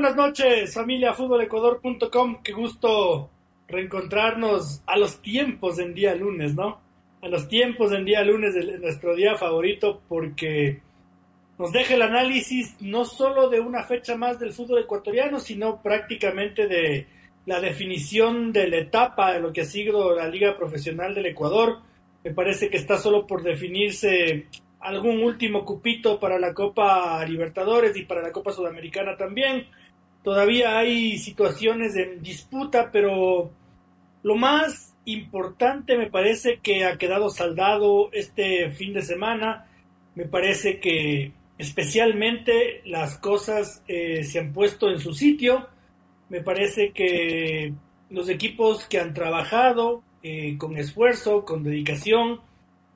Buenas noches, familia futbolecuador.com. Qué gusto reencontrarnos a los tiempos en día lunes, ¿no? A los tiempos en día lunes de nuestro día favorito porque nos deja el análisis no solo de una fecha más del fútbol ecuatoriano, sino prácticamente de la definición de la etapa de lo que ha sido la Liga Profesional del Ecuador. Me parece que está solo por definirse algún último cupito para la Copa Libertadores y para la Copa Sudamericana también. Todavía hay situaciones en disputa, pero lo más importante me parece que ha quedado saldado este fin de semana. Me parece que especialmente las cosas eh, se han puesto en su sitio. Me parece que los equipos que han trabajado eh, con esfuerzo, con dedicación,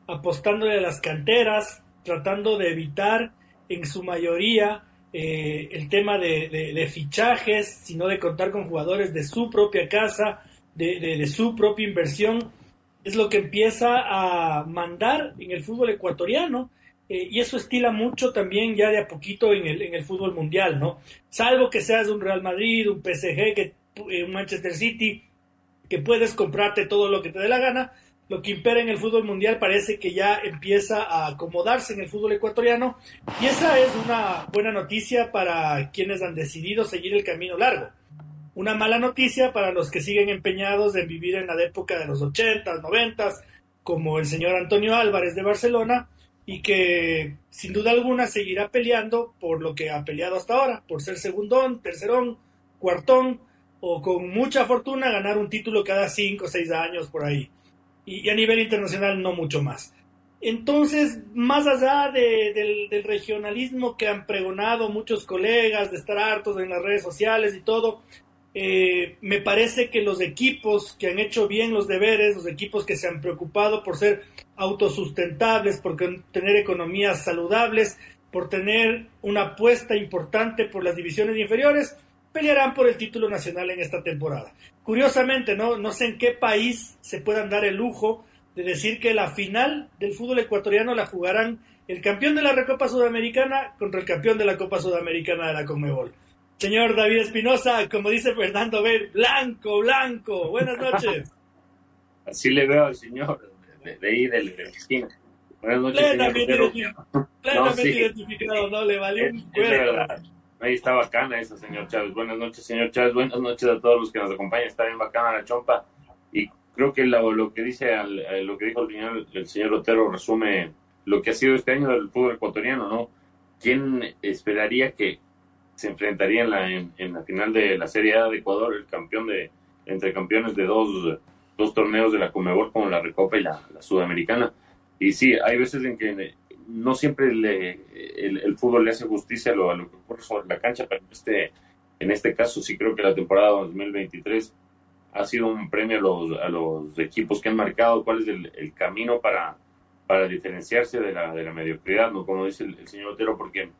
apostándole a las canteras, tratando de evitar en su mayoría eh, el tema de, fichajes, sino de contar con jugadores de su propia casa, de, su propia inversión, es lo que empieza a mandar en el fútbol ecuatoriano. Eh, y eso estila mucho también ya de a poquito en el, en el fútbol mundial, ¿no? Salvo que seas un Real Madrid, un PSG, que, eh, un Manchester City, que puedes comprarte todo lo que te dé la gana, lo que impera en el fútbol mundial parece que ya empieza a acomodarse en el fútbol ecuatoriano y esa es una buena noticia para quienes han decidido seguir el camino largo. Una mala noticia para los que siguen empeñados en vivir en la época de los 80, 90, como el señor Antonio Álvarez de Barcelona, y que sin duda alguna seguirá peleando por lo que ha peleado hasta ahora, por ser segundón, tercerón, cuartón, o con mucha fortuna ganar un título cada cinco o seis años por ahí y, a nivel internacional no mucho más. Entonces, más allá del, regionalismo que han pregonado muchos colegas, de estar hartos en las redes sociales y todo, eh, me parece que los equipos que han hecho bien los deberes, los equipos que se han preocupado por ser autosustentables, por tener economías saludables, por tener una apuesta importante por las divisiones inferiores, pelearán por el título nacional en esta temporada. Curiosamente, ¿no? no sé en qué país se puedan dar el lujo de decir que la final del fútbol ecuatoriano la jugarán el campeón de la Recopa Sudamericana contra el campeón de la Copa Sudamericana de la Conmebol. Señor David Espinosa, como dice Fernando Ver, blanco, blanco. Buenas noches. Así le veo al señor de, ahí del esquina. Buenas noches, plenamente, identificado, no le valió un cuero. Ahí está bacana esa, señor Chávez. Buenas noches, señor Chávez. Buenas noches a todos los que nos acompañan. Está bien bacana la chompa. Y creo que lo, que dice eh, lo que dijo el señor, el señor Otero resume lo que ha sido este año del fútbol ecuatoriano, ¿no? ¿Quién esperaría que se enfrentaría en la, en, la final de la Serie A de Ecuador, el campeón de, entre campeones de dos, dos torneos de la Comebol como la Recopa y la, la Sudamericana? Y sí, hay veces en que no siempre le, el, fútbol le hace justicia a lo, a lo, que ocurre sobre la cancha, pero este, en este caso sí creo que la temporada 2023 ha sido un premio a los, a los equipos que han marcado cuál es el, camino para, para diferenciarse de la, de la mediocridad, ¿no? como dice el, señor Otero, porque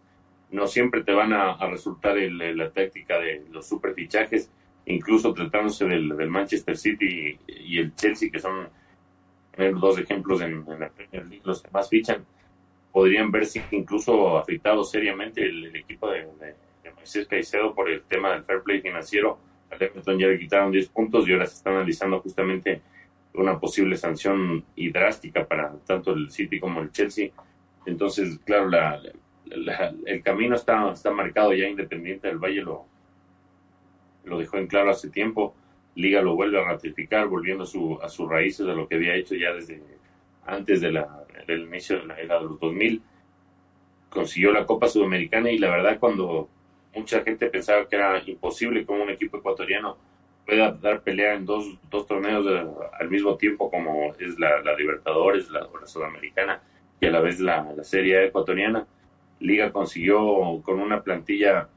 no siempre te van a, resultar la táctica de los superfichajes, incluso tratándose del, Manchester City y, el Chelsea, que son dos ejemplos en la Premier League, los que más fichan podrían verse incluso afectados seriamente el, equipo de, de, Moisés Caicedo por el tema del fair play financiero. Al Everton ya le quitaron 10 puntos y ahora se está analizando justamente una posible sanción y drástica para tanto el City como el Chelsea. Entonces, claro, la, el camino está, está marcado ya independiente del Valle, lo, lo dejó en claro hace tiempo. Liga lo vuelve a ratificar, volviendo a, su, a sus raíces de lo que había hecho ya desde antes de la del inicio de la era de los 2000. Consiguió la Copa Sudamericana y la verdad cuando mucha gente pensaba que era imposible que un equipo ecuatoriano pueda dar pelea en dos, dos torneos al mismo tiempo como es la, Libertadores, la, la, Sudamericana y a la vez la, la Serie ecuatoriana. Liga consiguió con una plantilla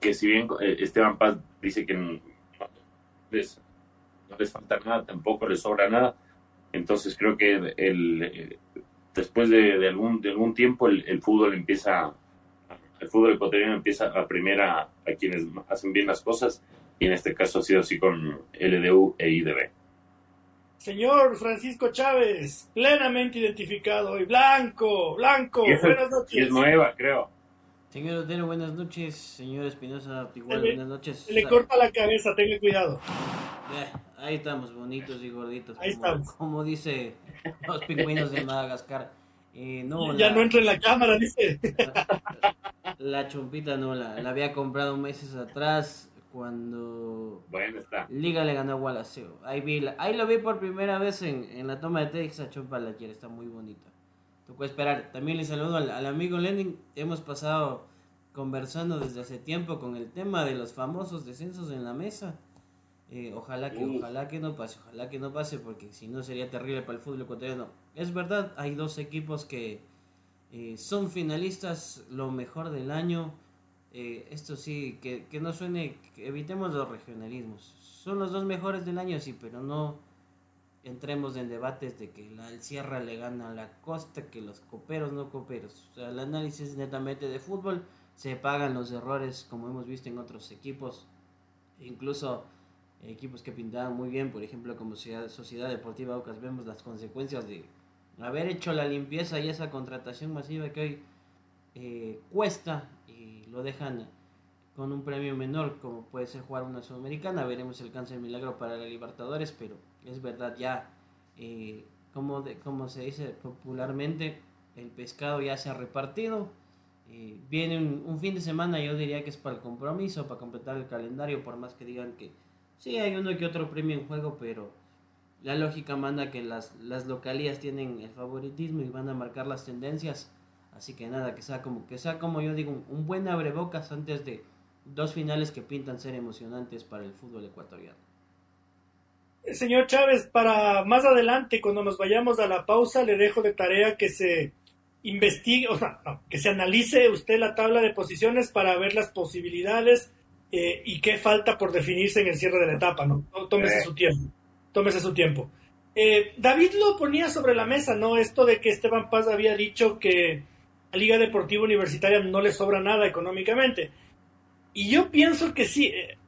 que si bien eh, Esteban Paz dice que no les, no les falta nada, tampoco les sobra nada, entonces creo que el, eh, después de, algún, de algún tiempo el, fútbol empieza, el fútbol ecuatoriano empieza a primera a quienes hacen bien las cosas y en este caso ha sido así con LDU e IDB. Señor Francisco Chávez, plenamente identificado hoy, blanco, blanco, buenas noches. es nueva, creo. Señor Otero, buenas noches. Señor Espinosa, igual, buenas noches. le corta la cabeza, tenga cuidado. Ahí estamos, bonitos y gorditos. Ahí como, estamos. Como dice los pingüinos de Madagascar. Eh, no, ya no entra en la cámara, dice. La, chompita no, la, la había comprado meses atrás cuando bueno, está. Liga le ganó a Wallace. Ahí, vi ahí lo vi por primera vez en, en la toma de Texas, chompa la quiere, está muy bonita. Tocó esperar. También le saludo al, amigo Lenin. Hemos pasado conversando desde hace tiempo con el tema de los famosos descensos en la mesa. Eh, ojalá que, ojalá que no pase, ojalá que no pase, porque si no sería terrible para el fútbol ecuatoriano. Es verdad, hay dos equipos que eh, son finalistas, lo mejor del año. Eh, esto sí, que, que no suene, evitemos los regionalismos. Son los dos mejores del año, sí, pero no, entremos en debates de que la, el Sierra le gana a la Costa, que los coperos no coperos. O sea, el análisis netamente de fútbol, se pagan los errores como hemos visto en otros equipos, incluso equipos que pintaban muy bien, por ejemplo como Sociedad Deportiva Aucas, vemos las consecuencias de haber hecho la limpieza y esa contratación masiva que hoy eh, cuesta y lo dejan con un premio menor como puede ser jugar una sudamericana, veremos el cáncer milagro para la Libertadores, pero es verdad ya, eh, como, de, como se dice popularmente, el pescado ya se ha repartido. Eh, viene un, fin de semana, yo diría que es para el compromiso, para completar el calendario, por más que digan que sí hay uno que otro premio en juego, pero la lógica manda que las, las localías tienen el favoritismo y van a marcar las tendencias. Así que nada, que sea como, que sea como yo digo, un, buen abrebocas antes de dos finales que pintan ser emocionantes para el fútbol ecuatoriano. Señor Chávez, para más adelante, cuando nos vayamos a la pausa, le dejo de tarea que se investigue, o sea, que se analice usted la tabla de posiciones para ver las posibilidades eh, y qué falta por definirse en el cierre de la etapa, ¿no? Tómese su tiempo, tómese su tiempo. Eh, David lo ponía sobre la mesa, ¿no? Esto de que Esteban Paz había dicho que a Liga Deportiva Universitaria no le sobra nada económicamente. Y yo pienso que sí, eh,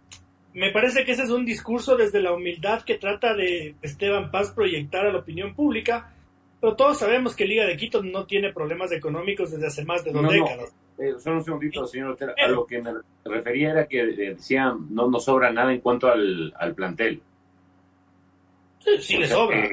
me parece que ese es un discurso desde la humildad que trata de Esteban Paz proyectar a la opinión pública, pero todos sabemos que Liga de Quito no tiene problemas económicos desde hace más de dos décadas. Eh, solo un segundito, señor Otero. A lo que me refería era que decía no nos sobra nada en cuanto al, plantel. Sí, sí le sobra.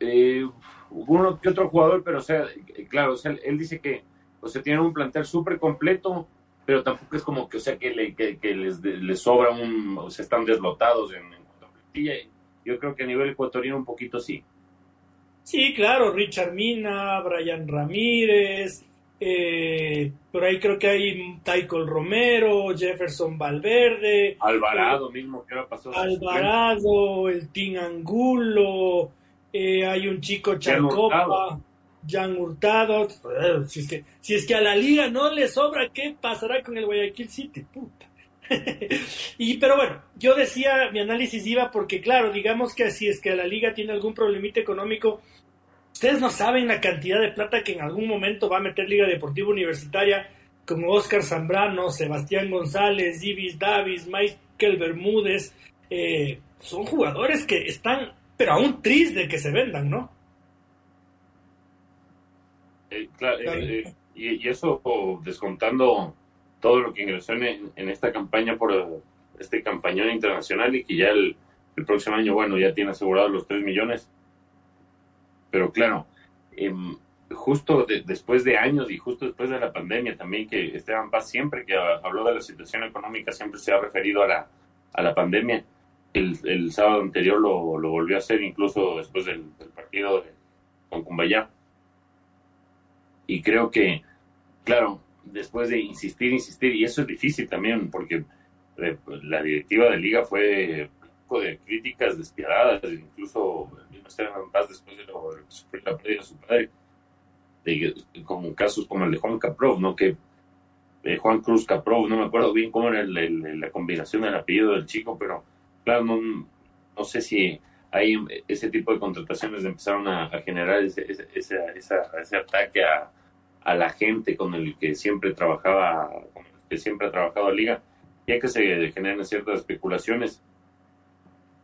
Eh, uno que otro jugador, pero o sea, claro, él dice que o sea, tienen un plantel súper completo pero tampoco es como que, o sea, que, le, que, les, les, sobra un, o sea, están deslotados en, en Yo creo que a nivel ecuatoriano un poquito sí. Sí, claro, Richard Mina, Brian Ramírez, eh, por ahí creo que hay Taikol Romero, Jefferson Valverde. Alvarado mismo, que ahora pasó. Alvarado, el Team Angulo, eh, hay un chico Chacopa. Jan Hurtado. Eh, si es, que, si es que a la liga no le sobra, ¿qué pasará con el Guayaquil City? Puta. y pero bueno, yo decía, mi análisis iba porque claro, digamos que si es que a la liga tiene algún problemita económico, ustedes no saben la cantidad de plata que en algún momento va a meter Liga Deportiva Universitaria como Oscar Zambrano, Sebastián González, Ibis Davis, Michael Bermúdez, eh, son jugadores que están, pero aún tristes de que se vendan, ¿no? Eh, eh, y, eso descontando todo lo que ingresó en, esta campaña por este campañón internacional y que ya el, próximo año, bueno, ya tiene asegurados los 3 millones. Pero claro, em, justo después de años y justo después de la pandemia también, que Esteban Paz siempre que habló de la situación económica siempre se ha referido a la, a la pandemia. El, sábado anterior lo, volvió a hacer, incluso después del, partido con Cumbayá. Y creo que, claro, después de insistir, insistir, y eso es difícil también, porque eh, la directiva de liga fue de críticas despiadadas, incluso el mismo Esteban Paz después de lo que sufrió la pérdida de su padre, de, como casos como el de Juan Caprov, ¿no? Que eh, Juan Cruz Caprov, no me acuerdo bien cómo era la combinación del apellido del chico, pero claro, no, no sé si hay ese tipo de contrataciones empezaron a, generar ese, ese, ese, ataque a, a, la gente con el que siempre trabajaba, con el que siempre ha trabajado Liga, ya que se generan ciertas especulaciones.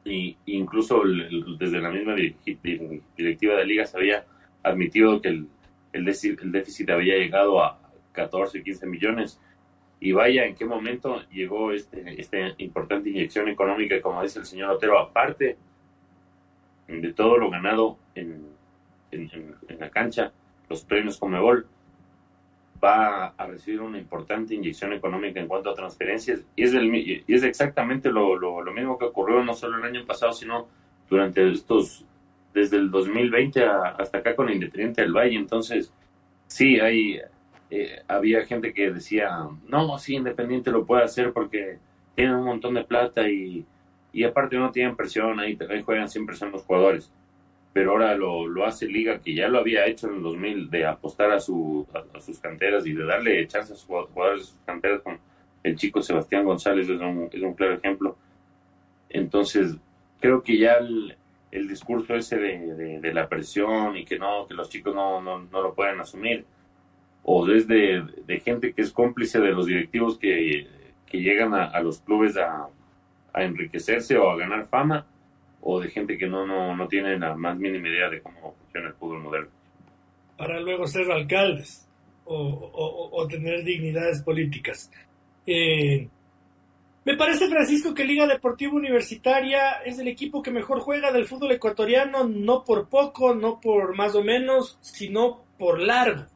Y incluso desde la misma directiva de Liga se había admitido que el, el, déficit, había llegado a 14, 15 millones. Y vaya, en qué momento llegó este, esta importante inyección económica, como dice el señor Otero, aparte de todo lo ganado en, en, la cancha, los premios Comebol, va a recibir una importante inyección económica en cuanto a transferencias. Y es, y es exactamente lo, lo, mismo que ocurrió no solo el año pasado, sino durante estos, desde el 2020 hasta acá con Independiente del Valle. Entonces, sí, hay, eh, había gente que decía, no, sí, Independiente lo puede hacer porque tiene un montón de plata y y aparte no tienen presión, ahí, juegan sin presión los jugadores. Pero ahora lo, lo, hace Liga, que ya lo había hecho en el 2000, de apostar a, su, a, sus canteras y de darle chance a sus jugadores de sus canteras con el chico Sebastián González, es un, es un claro ejemplo. Entonces, creo que ya el, discurso ese de, de, la presión y que no, que los chicos no, no, no lo pueden asumir, o desde de gente que es cómplice de los directivos que, que llegan a, a los clubes a, a enriquecerse o a ganar fama, o de gente que no, no, no tiene la más mínima idea de cómo funciona el fútbol moderno. Para luego ser alcaldes o, o, tener dignidades políticas. Eh, me parece, Francisco, que Liga Deportiva Universitaria es el equipo que mejor juega del fútbol ecuatoriano, no por poco, no por más o menos, sino por largo,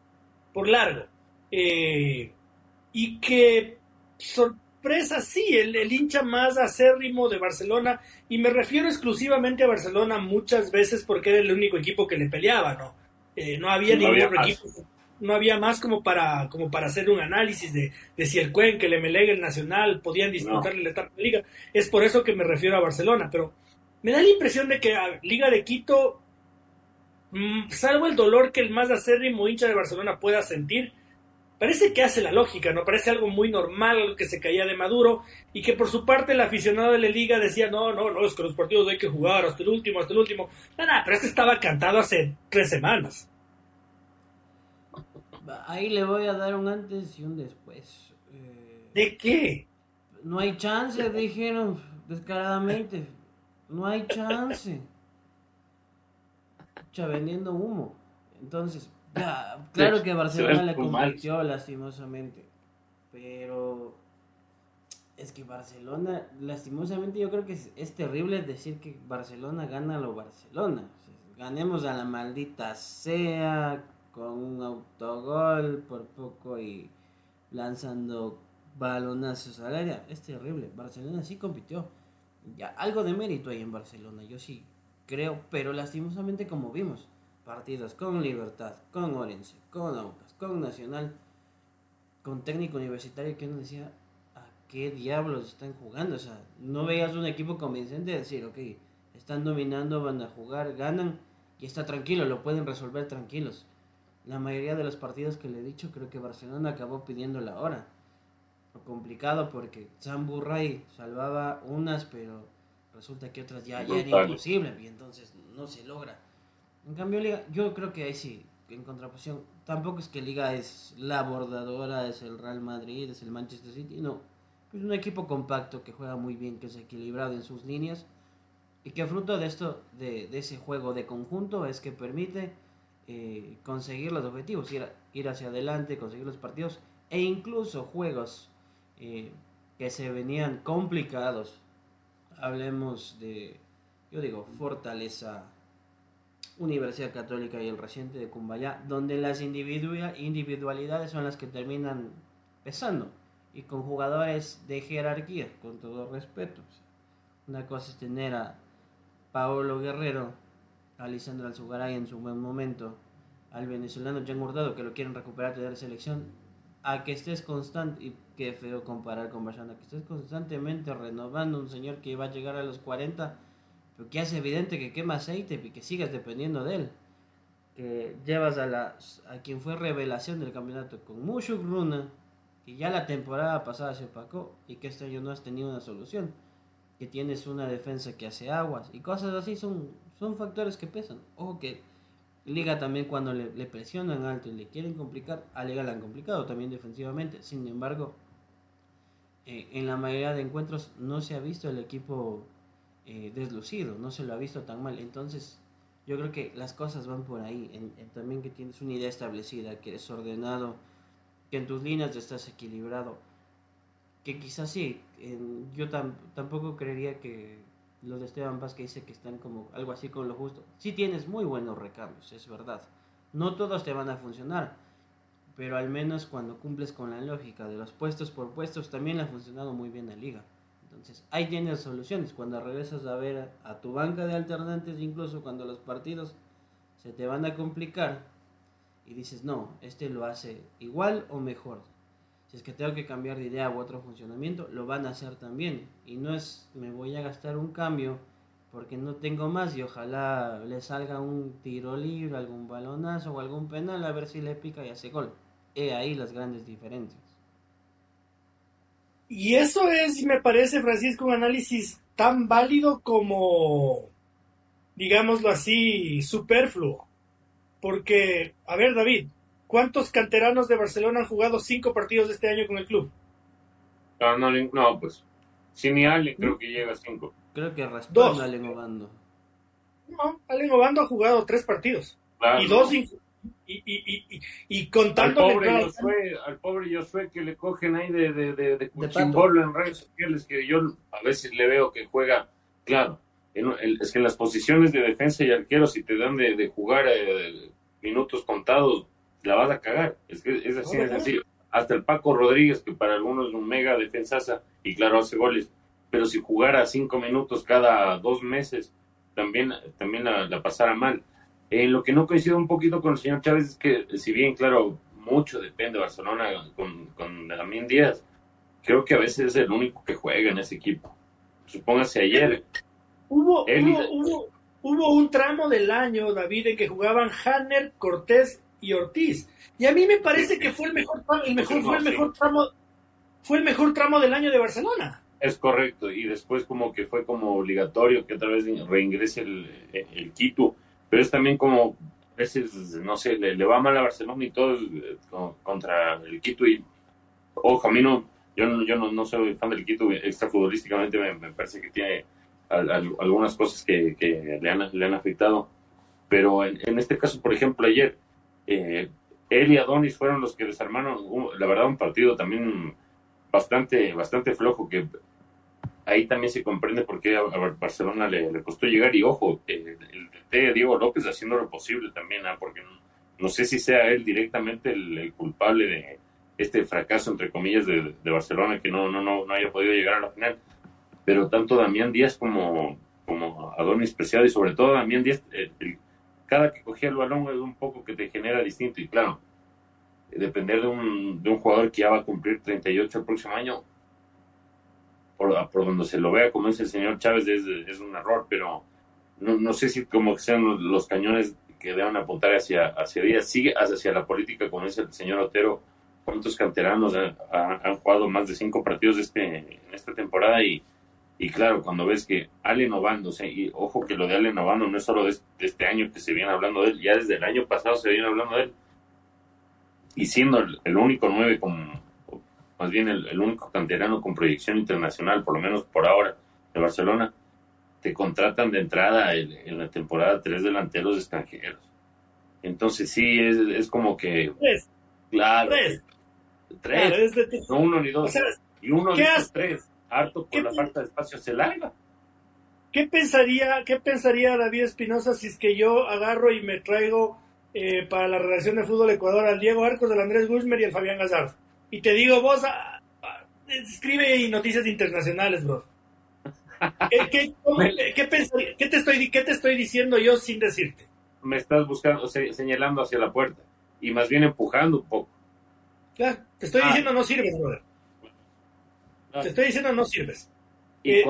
por largo. Eh, y que sorpresa, sí, el, el, hincha más acérrimo de Barcelona, y me refiero exclusivamente a Barcelona muchas veces porque era el único equipo que le peleaba, ¿no? Eh, no había ningún otro equipo, no había más como para, como para hacer un análisis de, de si el Cuen, que el Melega, el Nacional podían disputarle la etapa de liga. Es por eso que me refiero a Barcelona, pero me da la impresión de que a Liga de Quito, mm, salvo el dolor que el más acérrimo hincha de Barcelona pueda sentir, parece que hace la lógica, ¿no? Parece algo muy normal que se caía de Maduro y que por su parte el aficionado de la liga decía, no, no, no, es que los partidos hay que jugar hasta el último, hasta el último. No, pero este estaba cantado hace tres semanas. Ahí le voy a dar un antes y un después. Eh, ¿De qué? No hay chance, dijeron descaradamente. No hay chance. Echa vendiendo humo. Entonces, claro que Barcelona le compitió lastimosamente, pero es que Barcelona, lastimosamente yo creo que es, terrible decir que Barcelona gana a lo Barcelona. ganemos a la maldita sea con un autogol por poco y lanzando balonazos al área. Es terrible. Barcelona sí compitió. Ya, algo de mérito hay en Barcelona, yo sí creo, pero lastimosamente como vimos partidos con Libertad, con Orense, con Aucas, con Nacional, con técnico universitario que uno decía, ¿a qué diablos están jugando? O sea, no veías un equipo convincente de decir, ok, están dominando, van a jugar, ganan y está tranquilo, lo pueden resolver tranquilos. La mayoría de los partidos que le he dicho, creo que Barcelona acabó pidiendo la hora. Lo complicado porque Sam Burray salvaba unas, pero resulta que otras ya, ya era imposible y entonces no se logra. En cambio, Liga, yo creo que ahí sí, en contraposición, tampoco es que Liga es la bordadora, es el Real Madrid, es el Manchester City, no. Es un equipo compacto que juega muy bien, que es equilibrado en sus líneas y que fruto de esto, de, ese juego de conjunto, es que permite eh, conseguir los objetivos, ir, ir hacia adelante, conseguir los partidos e incluso juegos eh, que se venían complicados. Hablemos de, yo digo, Fortaleza Universidad Católica y el reciente de Cumbayá, donde las individualidades son las que terminan pesando y con jugadores de jerarquía, con todo respeto. Una cosa es tener a Paolo Guerrero, a Lisandro Alzugaray en su buen momento, al venezolano Jan Hurtado que lo quieren recuperar de la selección, a que estés constante, y qué feo comparar con Bayana, que estés constantemente renovando un señor que va a llegar a los 40 pero que hace evidente que quema aceite y que sigas dependiendo de él. Que llevas a, la, a quien fue revelación del campeonato con Mushuk Runa y ya la temporada pasada se opacó y que este año no has tenido una solución, que tienes una defensa que hace aguas y cosas así son, son factores que pesan. Ojo que Liga también cuando le, presionan alto y le quieren complicar, a Liga la han complicado también defensivamente, sin embargo, eh, en la mayoría de encuentros no se ha visto el equipo eh, deslucido, no se lo ha visto tan mal, entonces yo creo que las cosas van por ahí, en, también que tienes una idea establecida, que eres ordenado, que en tus líneas estás equilibrado, que quizás sí, yo tampoco creería que lo de Esteban Paz que dice que están como algo así con lo justo, sí tienes muy buenos recambios, es verdad, no todos te van a funcionar, pero al menos cuando cumples con la lógica de los puestos por puestos, también ha funcionado muy bien la liga. Entonces, ahí tienes soluciones. Cuando regresas a ver a, tu banca de alternantes, incluso cuando los partidos se te van a complicar y dices, no, este lo hace igual o mejor. Si es que tengo que cambiar de idea u otro funcionamiento, lo van a hacer también. Y no es, me voy a gastar un cambio porque no tengo más y ojalá le salga un tiro libre, algún balonazo o algún penal a ver si le pica y hace gol. He ahí las grandes diferencias. Y eso es, me parece, Francisco, un análisis tan válido como, digámoslo así, superfluo. Porque, a ver, David, ¿cuántos canteranos de Barcelona han jugado cinco partidos de este año con el club? Ah, no, no, pues, ni Ale creo que llega a cinco. Creo que responde a Allen Obando. No, Allen Obando ha jugado tres partidos. y dos, y, y, y, y contándole al pobre, Josué, al pobre Josué que le cogen ahí de, de, de, de cuchimbolo en redes sociales que yo a veces le veo que juega, claro, es que en las posiciones de defensa y arquero si te dan de, jugar eh, minutos contados, la vas a cagar, es que es así, es así. Hasta el Paco Rodríguez, que para algunos es un mega defensaza y claro, hace goles, pero si jugara cinco minutos cada dos meses, también, también la, la pasara mal. En lo que no coincido un poquito con el señor Chávez es que, si bien, claro, mucho depende de Barcelona con, con Damián Díaz, creo que a veces es el único que juega en ese equipo. Supóngase ayer. Hubo, hubo, hubo, un tramo del año, David, en que jugaban Hanner, Cortés y Ortiz. Y a mí me parece que fue el mejor, el mejor, fue el mejor tramo, fue el mejor tramo del año de Barcelona. Es correcto, y después como que fue como obligatorio que otra vez reingrese el, el Quito pero es también como, a veces, no sé, le, va mal a Barcelona y todo eh, contra el Quito y, ojo, a mí no, yo, yo no, soy fan del Quito, extrafutbolísticamente me, me parece que tiene algunas cosas que, que, le, han, le han afectado, pero en, este caso, por ejemplo, ayer, eh, él y Adonis fueron los que desarmaron, la verdad, un partido también bastante, bastante flojo que ahí también se comprende por qué a Barcelona le, costó llegar. Y ojo, el, Diego López haciendo lo posible también, ¿ah? porque no, sé si sea él directamente el, culpable de este fracaso, entre comillas, de, Barcelona, que no, no, no, no haya podido llegar a la final. Pero tanto Damián Díaz como, como Adonis Preciado y sobre todo Damián Díaz, cada que cogía el balón es un poco que te genera distinto. Y claro, depender de un, de un jugador que ya va a cumplir 38 el próximo año, por, por, donde se lo vea, como dice el señor Chávez, es, un error, pero no, no sé si como que sean los, cañones que deban apuntar hacia, hacia ella, sigue hacia la política, como dice el señor Otero, cuántos canteranos han, jugado más de cinco partidos este, en esta temporada y, y claro, cuando ves que Allen Obando, y ojo que lo de Allen Obando no es solo de, este año que se viene hablando de él, ya desde el año pasado se viene hablando de él, y siendo el, único nueve con, más bien el, único canterano con proyección internacional, por lo menos por ahora, de Barcelona, te contratan de entrada en, la temporada tres delanteros extranjeros. Entonces sí, es, es como que... Tres. Claro. Tres. Tres. no uno ni dos. y uno de esos tres, harto por la falta de espacio, se larga. ¿Qué pensaría, ¿Qué pensaría David Espinosa si es que yo agarro y me traigo eh, para la relación de fútbol Ecuador al Diego Arcos, al Andrés Guzmán y al Fabián Gazar? Y te digo, vos, ah, ah, escribe noticias internacionales, bro. ¿Qué, te estoy, ¿Qué te estoy diciendo yo sin decirte? Me estás buscando, señalando hacia la puerta y más bien empujando un poco. Claro, te estoy ah. diciendo no sirves, brother. Te estoy diciendo no sirves. Y, eh,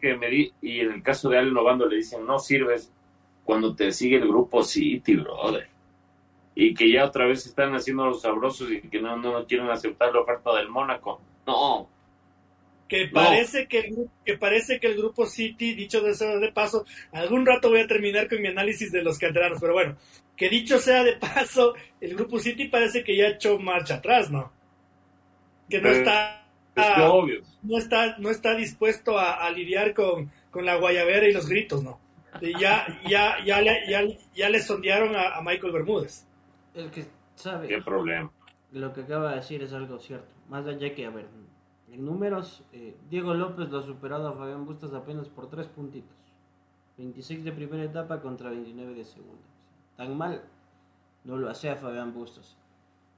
que me di, y en el caso de Allen Novando le dicen no sirves cuando te sigue el grupo City, brother. Y que ya otra vez están haciendo los sabrosos y que no, no quieren aceptar la oferta del Mónaco. No. Que parece, que, el, que parece que el grupo City, dicho de, de paso, algún rato voy a terminar con mi análisis de los canteranos, pero bueno, que dicho sea de paso, el grupo City parece que ya ha hecho marcha atrás, ¿no? Que no está... No está, no está dispuesto a, lidiar con, con, la guayabera y los gritos, ¿no? ya, ya, ya, ya, ya, le sondearon a, Michael Bermúdez. El que sabe. ¿Qué problema? Lo que acaba de decir es algo cierto. Más allá que, a ver, en números, eh, Diego López lo ha superado a Fabián Bustos apenas por tres puntitos. 26 de primera etapa contra 29 de segunda. Tan mal no lo hace a Fabián Bustos.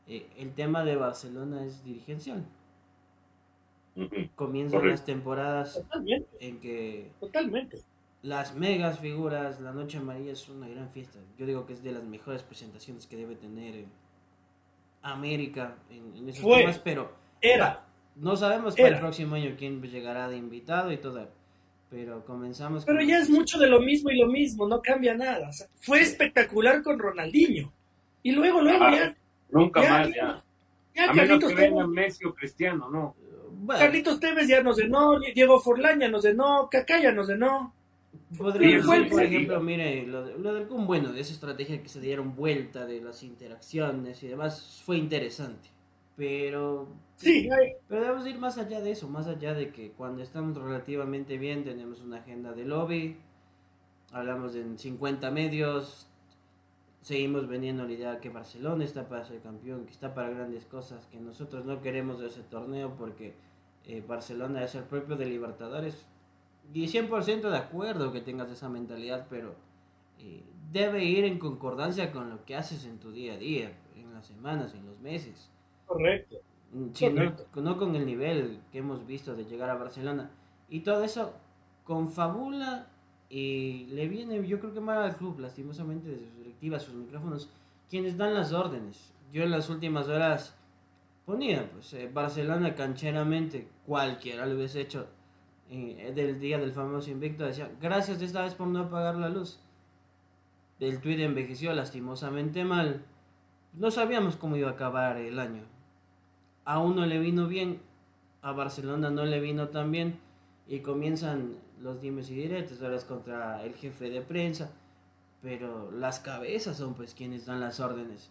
Eh, el tema de Barcelona es dirigencial. Comienzan las temporadas en que Totalmente. Las megas figuras, la Noche Amarilla es una gran fiesta. Yo digo que es de las mejores presentaciones que debe tener América en, esos temas, pero era. no sabemos para el próximo año quién llegará de invitado y todo. Pero comenzamos. Pero ya es mucho de lo mismo y lo mismo, no cambia nada. fue espectacular con Ronaldinho. Y luego, luego ya. Nunca más, ya. ya a menos que venga Messi o Cristiano, ¿no? Carlitos Tevez ya nos denó, Diego Forlaña nos denó, Cacaya nos denó. Podría ser, por ejemplo, mire, lo, lo del Kun, bueno, de esa estrategia que se dieron vuelta, de las interacciones y demás, fue interesante. Pero. Sí, pero debemos ir más allá de eso, más allá de que cuando estamos relativamente bien tenemos una agenda de lobby, hablamos en 50 medios, seguimos vendiendo la idea que Barcelona está para ser campeón, que está para grandes cosas, que nosotros no queremos de ese torneo porque eh, Barcelona es el propio de Libertadores. Y 100% de acuerdo que tengas esa mentalidad, pero eh, debe ir en concordancia con lo que haces en tu día a día, en las semanas, en los meses. Correcto. Mm, no, con el nivel que hemos visto de llegar a Barcelona. Y todo eso confabula y le viene, yo creo que mal al club, lastimosamente, desde sus directivas, sus micrófonos, quienes dan las órdenes. Yo en las últimas horas ponía, pues, eh, Barcelona cancheramente, cualquiera lo hubiese hecho eh, del día del famoso invicto, decía, gracias esta vez por no apagar la luz. El tweet envejeció lastimosamente mal. No sabíamos cómo iba a acabar el año. A uno le vino bien, a Barcelona no le vino tan bien y comienzan los dimes y diretes, ahora es contra el jefe de prensa, pero las cabezas son pues quienes dan las órdenes.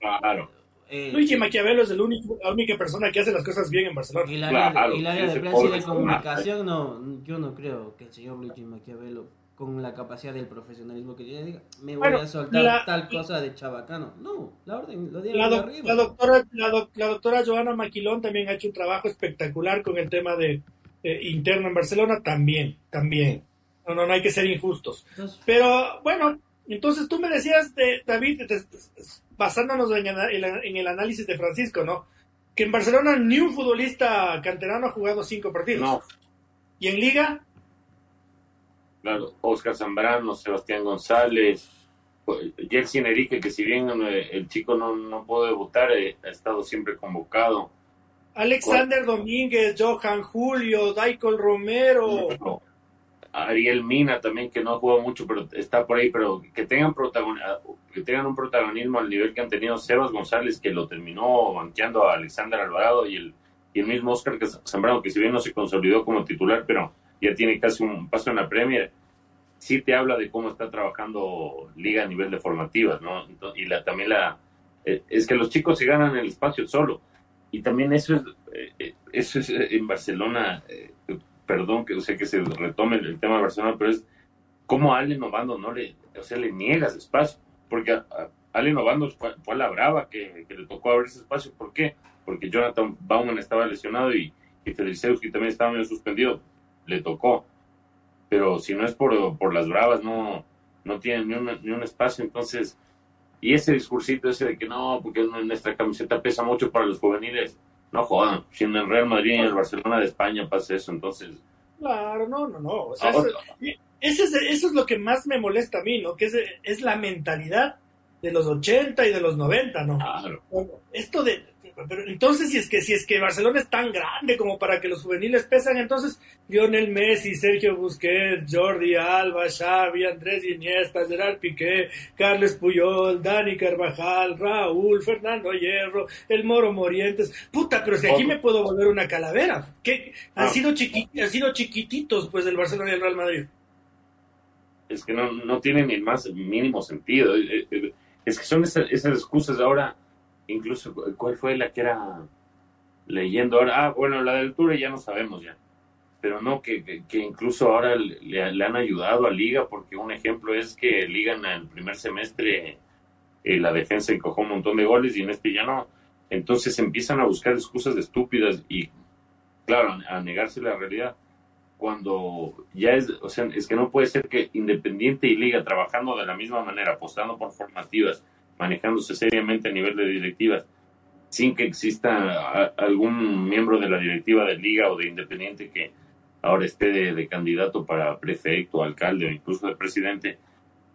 Claro. Eh, Luigi Maquiavelo es el único, la única persona que hace las cosas bien en Barcelona. Y el área, de prensa y de comunicación, no, yo no creo que el señor Luigi Maquiavelo, con la capacidad del profesionalismo que tiene, diga, me voy a soltar tal cosa de chabacano. No, la orden lo la, la, doctora, la, doctora Joana Maquilón también ha hecho un trabajo espectacular con el tema de eh, interno en Barcelona, también, también. No, no, no hay que ser injustos. Pero bueno, entonces tú me decías, de, David, basándonos en, el análisis de Francisco, ¿no? Que en Barcelona ni un futbolista canterano ha jugado cinco partidos. No. ¿Y en Liga? Claro, Oscar Zambrano, Sebastián González, Jelsin Enrique, que si bien eh, el chico no, no pudo debutar, eh, ha estado siempre convocado. Alexander Domínguez, Johan Julio, Daikol Romero. Ariel Mina también, que no juega mucho, pero está por ahí, pero que tengan, que tengan un protagonismo al nivel que han tenido Sebas González, que lo terminó banqueando a Alexander Alvarado y el, y el mismo Oscar Zambrano, que si bien no se consolidó como titular, pero ya tiene casi un paso en la Premier, sí te habla de cómo está trabajando Liga a nivel de formativas, ¿no? Y la, también la... Eh, es que los chicos se ganan el espacio solo. Y también eso es, eh, eso es en Barcelona perdón que sé que se retome el tema de Barcelona, pero es como a Allen Obando no le, o sea, le niegas espacio, porque a, Allen Obando fue, la brava que, le tocó abrir ese espacio, ¿por qué? Porque Jonathan Bauman estaba lesionado y, y que también estaba medio suspendido, le tocó, pero si no es por, por las bravas, no, no tiene ni ni un espacio, entonces, y ese discursito ese de que no, porque nuestra camiseta pesa mucho para los juveniles, no jodan, si en el Real Madrid y en el Barcelona de España pasa eso, entonces... Claro, no, no, no. eso, es, lo que más me molesta a mí, ¿no? Que es, es la mentalidad de los 80 y de los 90, ¿no? Claro. Esto de, pero entonces si es que si es que Barcelona es tan grande como para que los juveniles pesan, entonces Lionel Messi, Sergio Busquets, Jordi Alba, Xavi, Andrés Iniesta, Gerard Piqué, Carles Puyol, Dani Carvajal, Raúl, Fernando Hierro, el Moro Morientes, puta, pero si aquí me puedo volver una calavera, que han ah. sido han sido chiquititos pues el Barcelona y el Real Madrid. Es que no, no tienen ni el más mínimo sentido. Eh, eh, es que son esas, esas excusas ahora incluso, ¿cuál fue la que era leyendo ahora? Ah, bueno, la del Tour ya no sabemos ya. Pero no, que, que, incluso ahora le, han ayudado a Liga, porque un ejemplo es que Liga en el primer semestre eh, la defensa encojó un montón de goles y en este ya no. Entonces empiezan a buscar excusas estúpidas y, claro, a negarse la realidad. Cuando ya es, o sea, es que no puede ser que Independiente y Liga trabajando de la misma manera, apostando por formativas, manejándose seriamente a nivel de directivas, sin que exista algún miembro de la directiva de liga o de independiente que ahora esté de, candidato para prefecto, alcalde o incluso de presidente,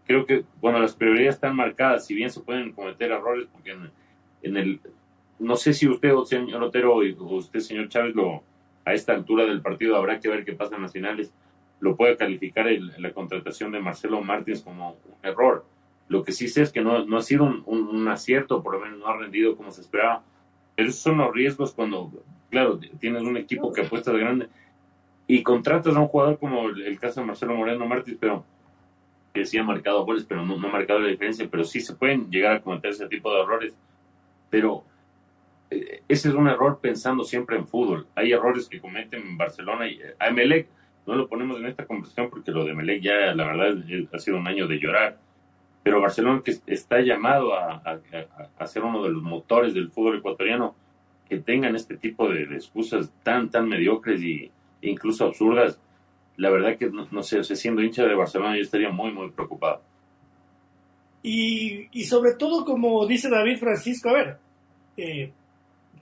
creo que, bueno, las prioridades están marcadas, si bien se pueden cometer errores, porque en, el, no sé si usted, señor Otero, o usted, señor Chávez, lo, a esta altura del partido habrá que ver qué pasa en las finales, lo puede calificar la contratación de Marcelo Martins como un error lo que sí sé es que no, no ha sido un, acierto, por lo menos no ha rendido como se esperaba. Pero esos son los riesgos cuando, claro, tienes un equipo que apuesta de grande y contratas a un jugador como el, caso de Marcelo Moreno Martins, pero que sí ha marcado goles, pero no, no, ha marcado la diferencia, pero sí se pueden llegar a cometer ese tipo de errores. Pero eh, ese es un error pensando siempre en fútbol. Hay errores que cometen en Barcelona y a Emelec no lo ponemos en esta conversación porque lo de Emelec ya, la verdad, ha sido un año de llorar pero Barcelona que está llamado a, ser uno de los motores del fútbol ecuatoriano, que tengan este tipo de, excusas tan, tan mediocres y, e incluso absurdas, la verdad que no, sé, siendo hincha de Barcelona yo estaría muy, muy preocupado. Y, y sobre todo, como dice David Francisco, a ver, eh,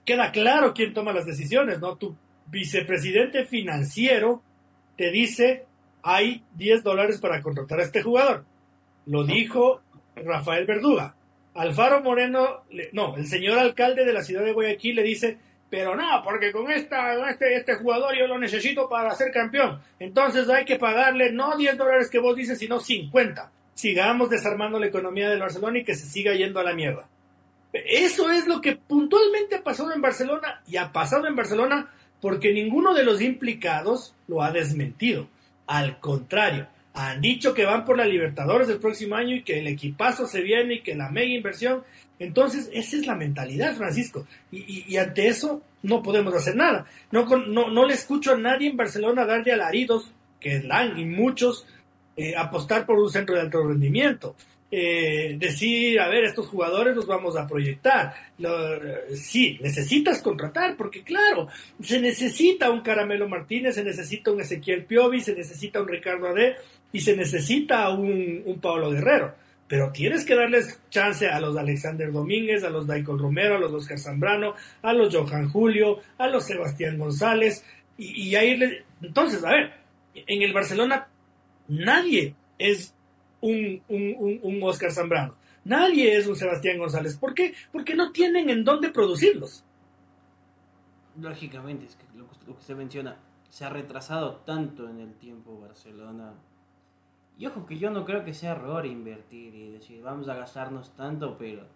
queda claro quién toma las decisiones, ¿no? Tu vicepresidente financiero te dice, hay 10 dólares para contratar a este jugador lo dijo Rafael Verduga. Alfaro Moreno, no, el señor alcalde de la ciudad de Guayaquil le dice, pero no, porque con esta, este, este jugador yo lo necesito para ser campeón. Entonces hay que pagarle no 10 dólares que vos dices, sino 50. Sigamos desarmando la economía del Barcelona y que se siga yendo a la mierda. Eso es lo que puntualmente ha pasado en Barcelona y ha pasado en Barcelona porque ninguno de los implicados lo ha desmentido. Al contrario, han dicho que van por la Libertadores el próximo año y que el equipazo se viene y que la mega inversión. Entonces, esa es la mentalidad, Francisco. Y, ante eso no podemos hacer nada. No, no, no le escucho a nadie en Barcelona darle alaridos, que dan y muchos, eh, apostar por un centro de alto rendimiento. Eh, decir, a ver, estos jugadores los vamos a proyectar. sí, necesitas contratar, porque claro, se necesita un Caramelo Martínez, se necesita un Ezequiel Piovi, se necesita un Ricardo Ade y se necesita un, un Pablo Guerrero. Pero tienes que darles chance a los Alexander Domínguez, a los Daikon Romero, a los Oscar Zambrano, a los Johan Julio, a los Sebastián González, y, a irle. Entonces, a ver, en el Barcelona nadie es un, un, un, Oscar Zambrano. Nadie es un Sebastián González. ¿Por qué? Porque no tienen en dónde producirlos. Lógicamente, es que lo, que usted menciona, se ha retrasado tanto en el tiempo Barcelona. Y ojo que yo no creo que sea error invertir y decir vamos a gastarnos tanto, pero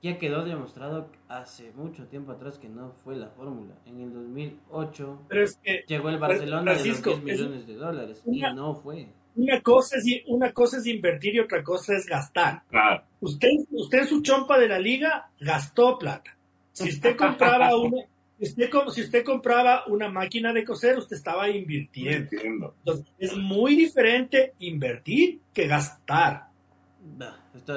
ya quedó demostrado hace mucho tiempo atrás que no fue la fórmula. En el 2008 llegó el Barcelona de los 10 millones de dólares y no fue una cosa es una cosa es invertir y otra cosa es gastar. Usted, usted en su chompa de la liga gastó plata. Si usted compraba una, usted, si usted compraba una máquina de coser, usted estaba invirtiendo. es muy diferente invertir que gastar.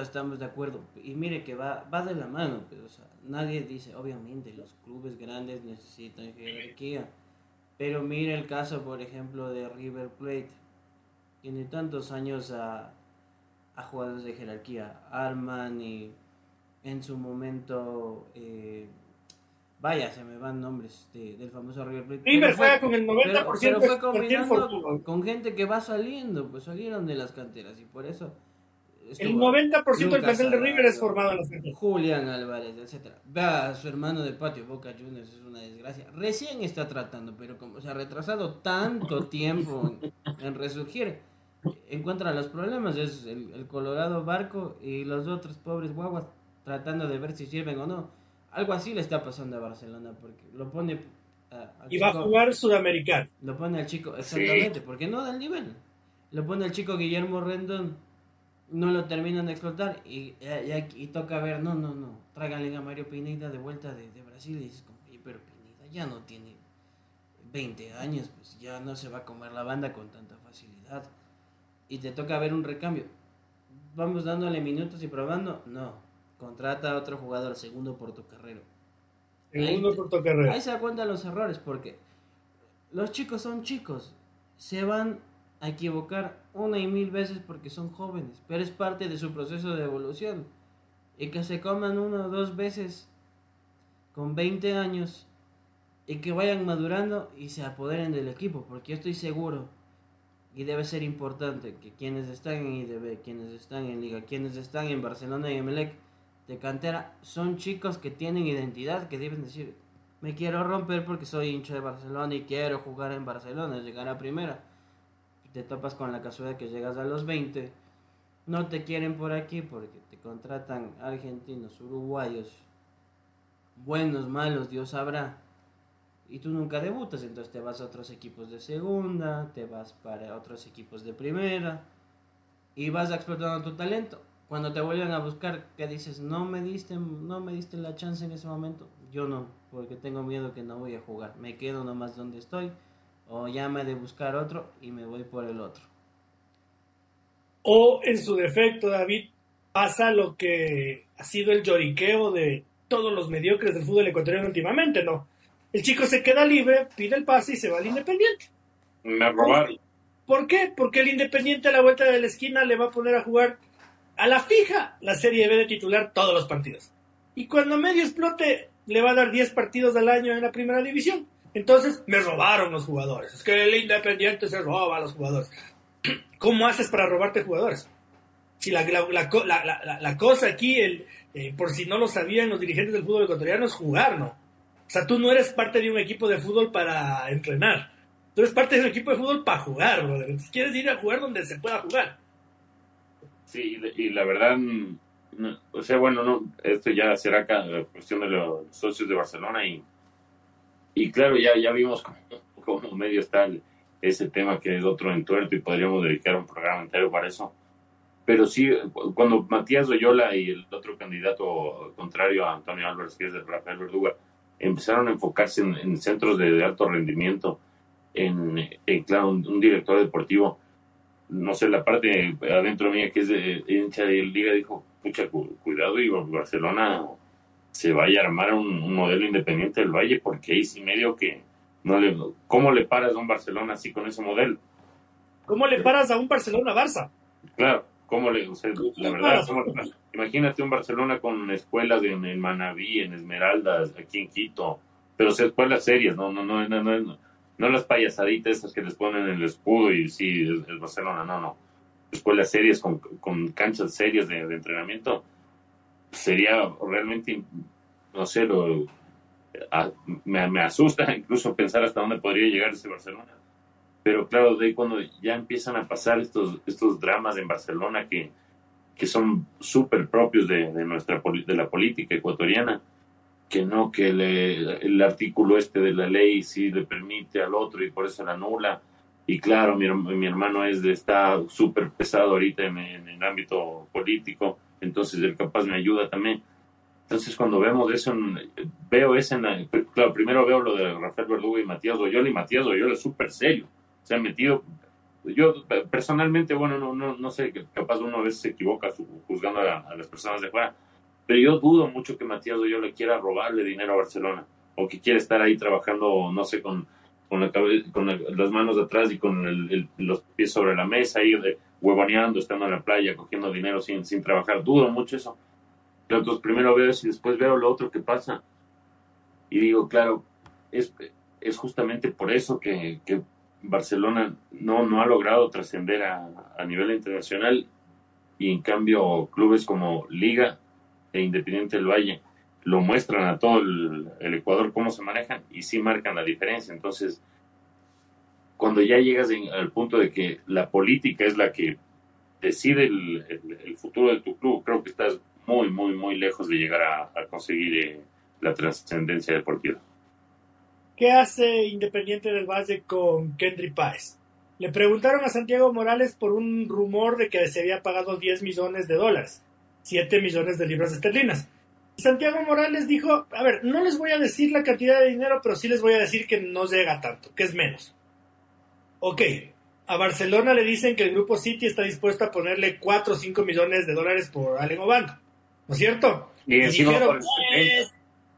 estamos de acuerdo. Y mire que va, va de la mano. Pues, nadie dice, obviamente, los clubes grandes necesitan jerarquía. Pero mire el caso, por ejemplo, de River Plate tiene tantos años a, a jugadores de jerarquía. Arman y en su momento, eh, vaya, se me van nombres del famoso River Plate. River fue con el 90% pero, fue combinando con gente que va saliendo, pues salieron de las canteras y por eso el 90% del plantel de River es formado en los Julián Álvarez, etcétera. Vea a su hermano de patio, Boca Juniors, es una desgracia. Recién está tratando, pero como se ha retrasado tanto tiempo en, resurgir, encuentra los problemas. Es el, Colorado Barco y los otros pobres guaguas tratando de ver si sirven o no. Algo así le está pasando a Barcelona, porque lo pone. y va a jugar Sudamericano. Lo pone al chico, exactamente, porque no da el nivel. Lo pone el chico Guillermo Rendón no lo terminan de explotar y, y, toca ver, no, no, no, tráiganle a Mario Pineda de vuelta de, Brasil y dices, pero Pineda ya no tiene 20 años, pues ya no se va a comer la banda con tanta facilidad. Y te toca ver un recambio. Vamos dándole minutos y probando, no, contrata a otro jugador, segundo portocarrero. Segundo portocarrero. Ahí se da cuenta los errores porque los chicos son chicos, se van a equivocar una y mil veces porque son jóvenes, pero es parte de su proceso de evolución. Y que se coman una o dos veces con 20 años y que vayan madurando y se apoderen del equipo, porque yo estoy seguro y debe ser importante que quienes están en IDB, quienes están en Liga, quienes están en Barcelona y Emelec de cantera, son chicos que tienen identidad, que deben decir, me quiero romper porque soy hincha de Barcelona y quiero jugar en Barcelona, llegar a primera te topas con la casualidad que llegas a los 20, no te quieren por aquí porque te contratan argentinos, uruguayos, buenos, malos, Dios sabrá. Y tú nunca debutas, entonces te vas a otros equipos de segunda, te vas para otros equipos de primera y vas explotando tu talento. Cuando te vuelven a buscar, que dices, no me diste, no me diste la chance en ese momento, yo no, porque tengo miedo que no voy a jugar, me quedo nomás donde estoy o llame de buscar otro y me voy por el otro. O en su defecto, David, pasa lo que ha sido el lloriqueo de todos los mediocres del fútbol ecuatoriano últimamente, ¿no? El chico se queda libre, pide el pase y se va al Independiente. Me robaron. ¿Por qué? Porque el Independiente a la vuelta de la esquina le va a poner a jugar a la fija la Serie B de titular todos los partidos. Y cuando medio explote, le va a dar 10 partidos al año en la primera división. Entonces me robaron los jugadores. Es que el Independiente se roba a los jugadores. ¿Cómo haces para robarte jugadores? Si la, la, cosa aquí, el, eh, por si no lo sabían los dirigentes del fútbol ecuatoriano, es jugar, ¿no? O sea, tú no eres parte de un equipo de fútbol para entrenar. Tú eres parte de un equipo de fútbol para jugar, brother. Quieres ir a jugar donde se pueda jugar. Sí, y la verdad, o sea, bueno, no, esto ya será cuestión de los socios de Barcelona y y claro, ya, ya vimos cómo, medio está ese tema que es otro entuerto y podríamos dedicar un programa entero para eso. Pero sí, cuando Matías Oyola y el otro candidato contrario a Antonio Álvarez, que es de Rafael Verduga, empezaron a enfocarse en, centros de, alto rendimiento, en, claro, un, director deportivo, no sé, la parte adentro mía que es de hincha de Liga dijo, pucha, cuidado, y Barcelona se vaya a armar un, modelo independiente del Valle, porque ahí sí medio que no le, ¿cómo le paras a un Barcelona así con ese modelo? ¿Cómo le paras a un Barcelona-Barça? Claro, ¿cómo le, la verdad, imagínate un Barcelona con escuelas en, en, Manabí, en Esmeraldas, aquí en Quito, pero escuelas serias, no, no, no, no, no, no las payasaditas esas que les ponen el escudo y sí, es, Barcelona, no, no, escuelas serias con, con canchas serias de entrenamiento sería realmente, no sé, lo, me, asusta incluso pensar hasta dónde podría llegar ese Barcelona. Pero claro, de ahí cuando ya empiezan a pasar estos, estos dramas en Barcelona que, que son súper propios de, de, nuestra de la política ecuatoriana, que no, que el artículo este de la ley sí le permite al otro y por eso la anula. Y claro, mi, mi hermano es de, está súper pesado ahorita en, en el ámbito político entonces el capaz me ayuda también. Entonces cuando vemos eso, veo ese, en claro, primero veo lo de Rafael Verdugo y Matías Doyola, y Matías Doyola es súper serio, se ha metido, yo personalmente, bueno, no, no, no sé, capaz uno a veces se equivoca juzgando a, las personas de fuera, pero yo dudo mucho que Matías Doyola quiera robarle dinero a Barcelona, o que quiera estar ahí trabajando, no sé, con, con, la, con las manos atrás y con los pies sobre la mesa, y de, huevoneando, estando en la playa, cogiendo dinero sin, sin trabajar. Dudo mucho eso. Entonces primero veo eso y después veo lo otro que pasa. Y digo, claro, es, es justamente por eso que, Barcelona no, no ha logrado trascender a, a, nivel internacional. y en cambio clubes como Liga e Independiente del Valle lo muestran a todo el, Ecuador cómo se manejan y sí marcan la diferencia. Entonces, cuando ya llegas al punto de que la política es la que decide el, futuro de tu club, creo que estás muy, muy, muy lejos de llegar a, conseguir eh, la trascendencia deportiva. ¿Qué hace Independiente del Valle con Kendry Páez? Le preguntaron a Santiago Morales por un rumor de que se había pagado 10 millones de dólares, 7 millones de libras esterlinas. Santiago Morales dijo, a ver, no les voy a decir la cantidad de dinero, pero sí les voy a decir que no llega tanto, que es menos. Ok, a Barcelona le dicen que el grupo City está dispuesto a ponerle 4 o 5 millones de dólares por Allen Obando, ¿no es cierto? Y, dijeron,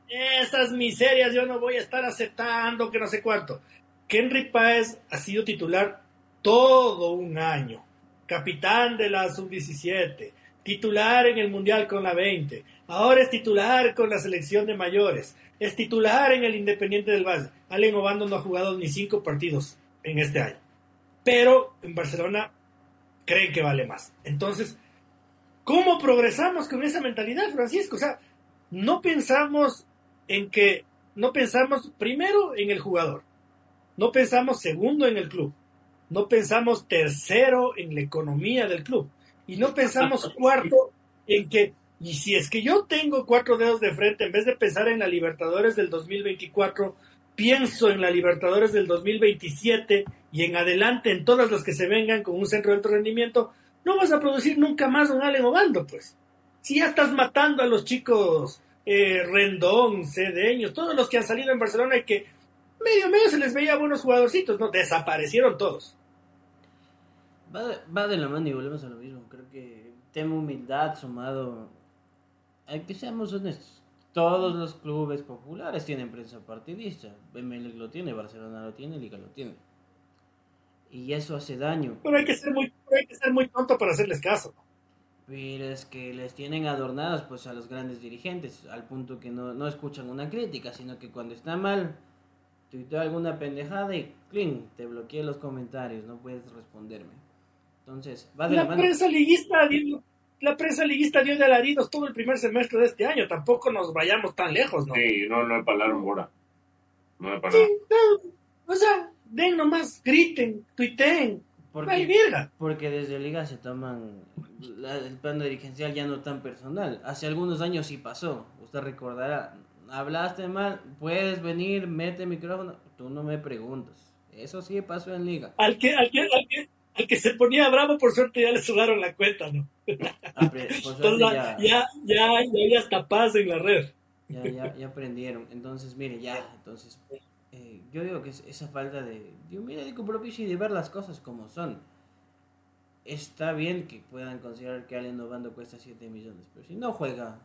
esas miserias yo no voy a estar aceptando, que no sé cuánto. Henry Páez ha sido titular todo un año, capitán de la sub-17, titular en el Mundial con la 20, ahora es titular con la selección de mayores, es titular en el Independiente del Valle. Allen Obando no ha jugado ni cinco partidos en este año, pero en Barcelona creen que vale más. Entonces, ¿cómo progresamos con esa mentalidad, Francisco? O sea, no pensamos en que, no pensamos primero en el jugador, no pensamos segundo en el club, no pensamos tercero en la economía del club y no pensamos cuarto en que, y si es que yo tengo cuatro dedos de frente, en vez de pensar en la Libertadores del 2024, pienso en la Libertadores del 2027 y en adelante en todas las que se vengan con un centro de alto rendimiento, no vas a producir nunca más un Allen Obando, pues. Si ya estás matando a los chicos eh, Rendón, Cedeños, todos los que han salido en Barcelona y que medio medio se les veía buenos jugadorcitos, ¿no? Desaparecieron todos. Va de, la mano y volvemos a lo mismo. Creo que tema humildad sumado. Hay que seamos honestos. Todos los clubes populares tienen prensa partidista. BML lo tiene, Barcelona lo tiene, Liga lo tiene. Y eso hace daño. Pero hay que ser muy, hay que ser muy tonto para hacerles caso. Pero es que les tienen adornadas pues a los grandes dirigentes, al punto que no, no escuchan una crítica, sino que cuando está mal, tuiteo alguna pendejada y clean, te bloqueé los comentarios, no puedes responderme. Entonces, va de la, prensa liguista dio, la prensa liguista dio de alaridos todo el primer semestre de este año, tampoco nos vayamos tan lejos, ¿no? Sí, no, no pararon ahora. No me pararon. Sí, o sea, den nomás, griten, tuiteen, porque, porque desde Liga se toman el plano dirigencial ya no tan personal. Hace algunos años sí pasó. Usted recordará, hablaste mal, puedes venir, mete micrófono. Tú no me preguntas. Eso sí pasó en Liga. Al que, al que, al que, se ponía bravo, por suerte ya le sudaron la cuenta, ¿no? Entonces, ya, ya, ya, ya, hasta paz en la red. Ya, ya, ya aprendieron. Entonces, mire, ya, entonces eh, yo digo que es esa falta de, de un médico propicio y de ver las cosas como son. Está bien que puedan considerar que Allen Novando cuesta 7 millones, pero si no juega,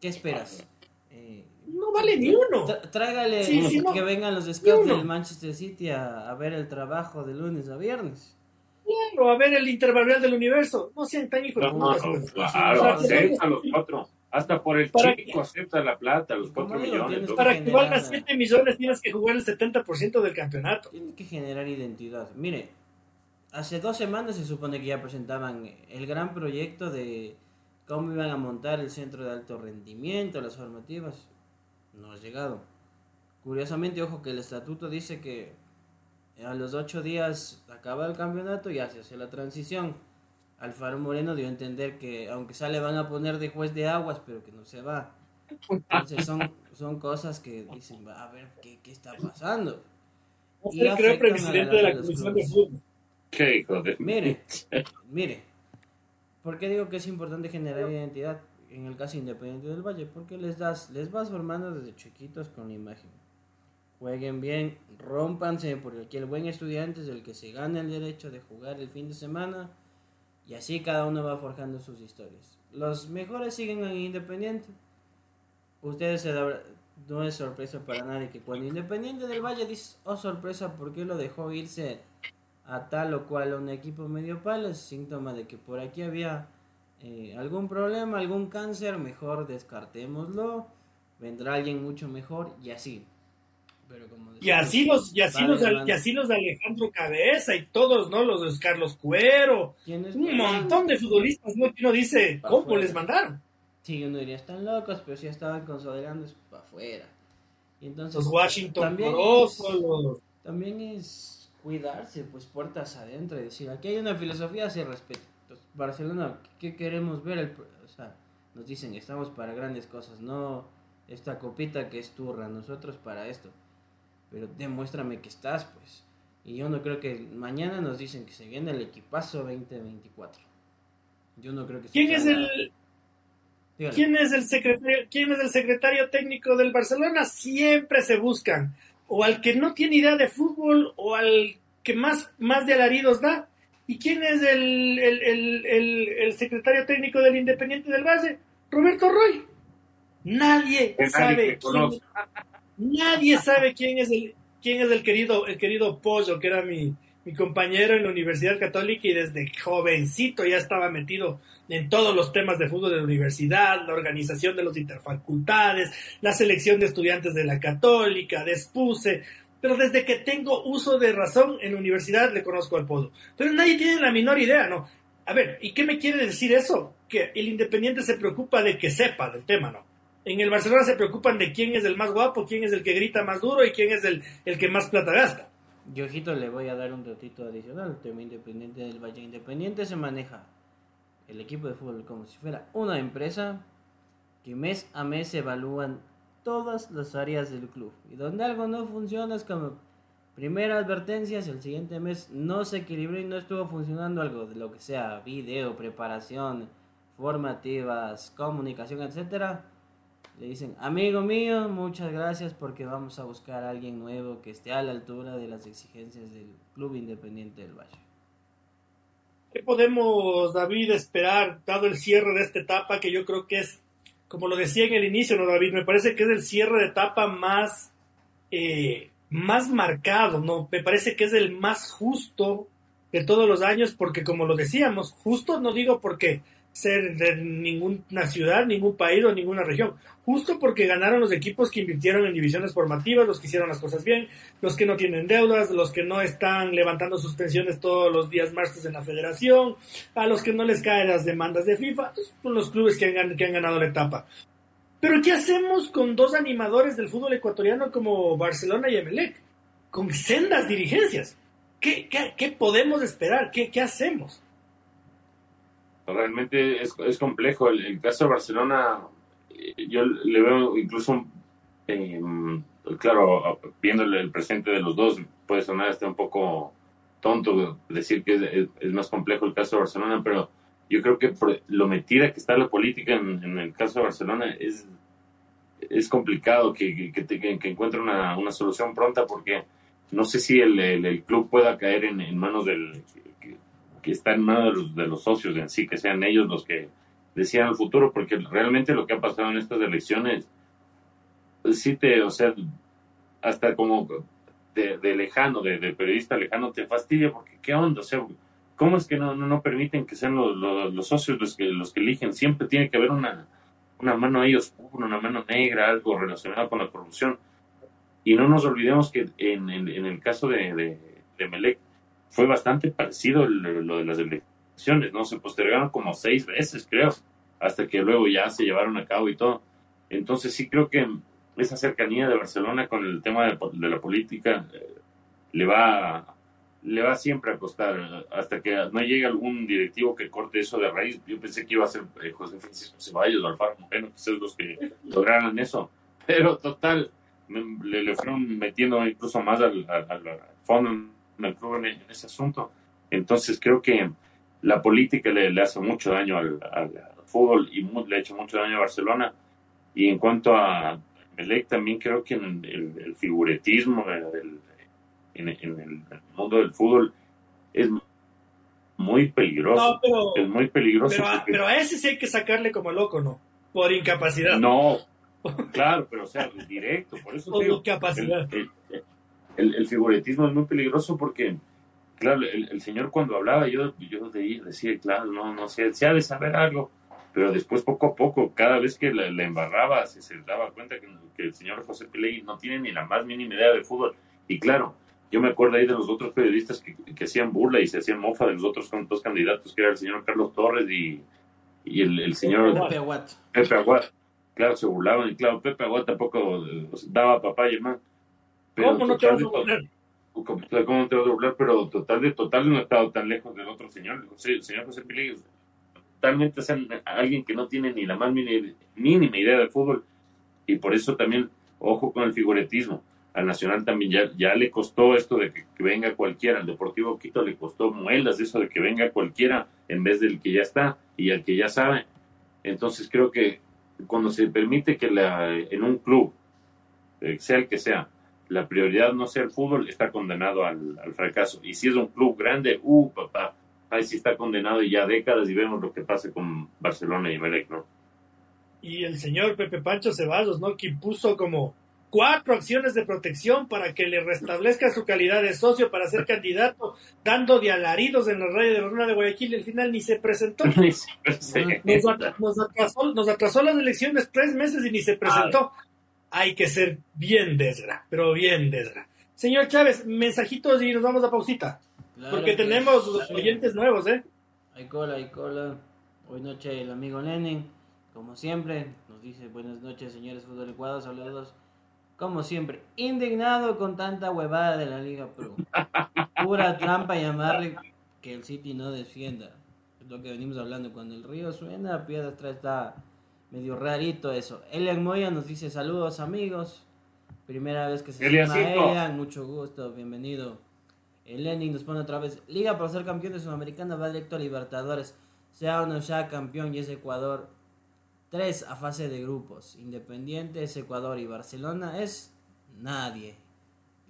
¿qué esperas? Eh, no vale ni uno. Tráigale que vengan los scouts del Manchester City a, ver el trabajo de lunes a viernes. Claro, a ver el intervalo del universo. No sean tan hijos no, pues. claro, los cuatro. Hasta por el chico acepta la plata, los 4 millones. Para que valga 7 millones tienes que jugar el 70% del campeonato. Tienes que generar identidad. Mire, hace dos semanas se supone que ya presentaban el gran proyecto de cómo iban a montar el centro de alto rendimiento, las formativas. No ha llegado. Curiosamente, ojo que el estatuto dice que a los 8 días acaba el campeonato y ya se hace la transición Alfaro Moreno dio a entender que aunque sale van a poner de juez de aguas, pero que no se va. Entonces son, son cosas que dicen, a ver, ¿qué, qué está pasando? Y creo presidente de la Comisión de Fútbol. ¿Qué hijo de... Mire, mire, ¿por qué digo que es importante generar identidad en el caso Independiente del Valle? Porque les das, les vas formando desde chiquitos con la imagen. Jueguen bien, rompanse, porque aquí el buen estudiante es el que se gana el derecho de jugar el fin de semana y así cada uno va forjando sus historias. Los mejores siguen en Independiente. Ustedes se no es sorpresa para nadie que cuando Independiente del Valle dice, oh sorpresa, ¿por qué lo dejó irse a tal o cual un equipo medio palo? Es síntoma de que por aquí había eh, algún problema, algún cáncer, mejor descartémoslo, vendrá alguien mucho mejor y así. Y así los, y así los, y así los de Alejandro Cabeza y todos, ¿no? Los de Carlos Cuero. Un montón de futbolistas, ¿no? Que uno dice, ¿cómo les mandaron? Sí, uno diría, están locos, pero si estaban consolidando para afuera. Y entonces, los Washington también es, también es cuidarse, pues puertas adentro y decir, aquí hay una filosofía se respeta. Barcelona, ¿qué queremos ver? o sea, nos dicen, estamos para grandes cosas, no esta copita que es turra, nosotros para esto pero demuéstrame que estás, pues. Y yo no creo que mañana nos dicen que se viene el equipazo 2024. Yo no creo que ¿Quién es el ¿Quién es el secretario quién es el secretario técnico del Barcelona? Siempre se buscan o al que no tiene idea de fútbol o al que más más de alaridos da. ¿Y quién es el, el, el secretario técnico del Independiente del Valle? Roberto Roy. Nadie sabe quién, Nadie sabe quién es el, quién es el querido, el querido Pollo, que era mi, mi compañero en la Universidad Católica y desde jovencito ya estaba metido en todos los temas de fútbol de la universidad, la organización de los interfacultades, la selección de estudiantes de la Católica, de SPUSE, pero desde que tengo uso de razón en la universidad le conozco al Pollo. Pero nadie tiene la menor idea, ¿no? A ver, ¿y qué me quiere decir eso? Que el Independiente se preocupa de que sepa del tema, ¿no? En el Barcelona se preocupan de quién es el más guapo, quién es el que grita más duro y quién es el, el que más plata gasta. Yo, ojito, le voy a dar un ratito adicional. El tema independiente del Valle Independiente se maneja el equipo de fútbol como si fuera una empresa que mes a mes evalúan todas las áreas del club. Y donde algo no funciona es como primera advertencia, si el siguiente mes no se equilibró y no estuvo funcionando algo de lo que sea, video, preparación, formativas, comunicación, etcétera le dicen, amigo mío, muchas gracias porque vamos a buscar a alguien nuevo que esté a la altura de las exigencias del Club Independiente del Valle. ¿Qué podemos, David, esperar, dado el cierre de esta etapa, que yo creo que es, como lo decía en el inicio, ¿no, David? Me parece que es el cierre de etapa más, eh, más marcado, ¿no? Me parece que es el más justo de todos los años, porque como lo decíamos, justo no digo porque ser de ninguna ciudad, ningún país o ninguna región. Justo porque ganaron los equipos que invirtieron en divisiones formativas, los que hicieron las cosas bien, los que no tienen deudas, los que no están levantando sus pensiones todos los días martes en la federación, a los que no les caen las demandas de FIFA, son los clubes que han, ganado la etapa. Pero ¿qué hacemos con dos animadores del fútbol ecuatoriano como Barcelona y Emelec? Con sendas dirigencias. ¿Qué, podemos esperar? ¿Qué, qué hacemos? Realmente es, es complejo. El, caso de Barcelona, eh, yo le veo incluso, eh, claro, viendo el, presente de los dos, puede sonar hasta un poco tonto decir que es, más complejo el caso de Barcelona, pero yo creo que lo metida que está la política en, el caso de Barcelona es, es complicado que, que, que, encuentre una, una, solución pronta porque no sé si el, el, club pueda caer en, en manos del, que está en manos de los, de socios en sí, que sean ellos los que decían el futuro, porque realmente lo que ha pasado en estas elecciones, sí te, o sea, hasta como de, lejano, de, periodista lejano, te fastidia, porque qué onda, o sea, ¿cómo es que no, no, permiten que sean los, los, socios los que, los que eligen? Siempre tiene que haber una, una mano ahí oscura, una mano negra, algo relacionado con la corrupción. Y no nos olvidemos que en, en, el caso de, de, de Melec, fue bastante parecido lo de las elecciones, ¿no? Se postergaron como seis veces, creo, hasta que luego ya se llevaron a cabo y todo. Entonces sí creo que esa cercanía de Barcelona con el tema de, la política eh, le va le va siempre a costar hasta que no llegue algún directivo que corte eso de raíz. Yo pensé que iba a ser eh, José Francisco Ceballos Alfaro Moreno, son los que lograran eso. Pero total, le, fueron metiendo incluso más al fondo en, ese asunto. Entonces creo que la política le, hace mucho daño al, fútbol y le ha hecho mucho daño a Barcelona. Y en cuanto a Melec, también creo que en el, figuretismo en, el mundo del fútbol es muy peligroso. es muy peligroso. Pero, a ese sí hay que sacarle como loco, ¿no? Por incapacidad. No, claro, pero o sea, directo, por eso por incapacidad el, el, figuretismo es muy peligroso porque, claro, el, señor cuando hablaba, yo, yo decía, claro, no, no sé, se ha de saber algo. pero después poco a poco, cada vez que la, embarraba, se, se daba cuenta que, el señor José Pilegui no tiene ni la más mínima idea de fútbol. Y claro, yo me acuerdo ahí de los otros periodistas que, que hacían burla y se hacían mofa de los otros dos candidatos, que era el señor Carlos Torres y, y el, el señor Pepe Aguat. Pepe Aguat. Claro, se burlaban y claro, Pepe Aguat tampoco eh, daba papá y hermano. ¿Cómo no te vas a burlar? ¿Cómo no te vas a burlar? Pero total de total no ha estado tan lejos del otro señor, el señor José Pilegui totalmente alguien que no tiene ni la más mínima idea de fútbol y por eso también ojo con el figuretismo al Nacional también ya, ya le costó esto de que, venga cualquiera, al Deportivo Quito le costó muelas eso de que venga cualquiera en vez del que ya está y al que ya sabe. Entonces creo que cuando se permite que la, en un club, eh, sea el que sea, la prioridad no sea el fútbol, está condenado al, al fracaso. Y si es un club grande, uh, papá, ahí sí está condenado ya décadas y vemos lo que pasa con Barcelona y Melec, ¿no? Y el señor Pepe Pancho Ceballos, ¿no? Que puso como cuatro acciones de protección para que le restablezca su calidad de socio para ser candidato, dando de alaridos en la radio de Barcelona de Guayaquil y al final ni se presentó. nos, atrasó, nos, atrasó, las elecciones tres meses y ni se presentó. Hay que ser bien desgra, pero bien desgra. Señor Chávez, mensajitos y nos vamos a pausita. Porque tenemos oyentes nuevos, ¿eh? Hay cola, hay cola. Hoy noche el amigo Lenin, como siempre, nos dice buenas noches, señores fútbol Ecuador, saludos. Como siempre, indignado con tanta huevada de la Liga Pro. Pura trampa llamarle que el City no defienda. Es lo que venimos hablando. Cuando el río suena, piedra atrás está medio rarito eso. Elian Moya nos dice saludos amigos. Primera vez que se llama Elian, mucho gusto, bienvenido. El Lenin nos pone otra vez. Liga para ser campeón de Sudamericana va directo a Libertadores. Sea o no sea campeón y es Ecuador. Tres a fase de grupos. Independiente es Ecuador y Barcelona es nadie.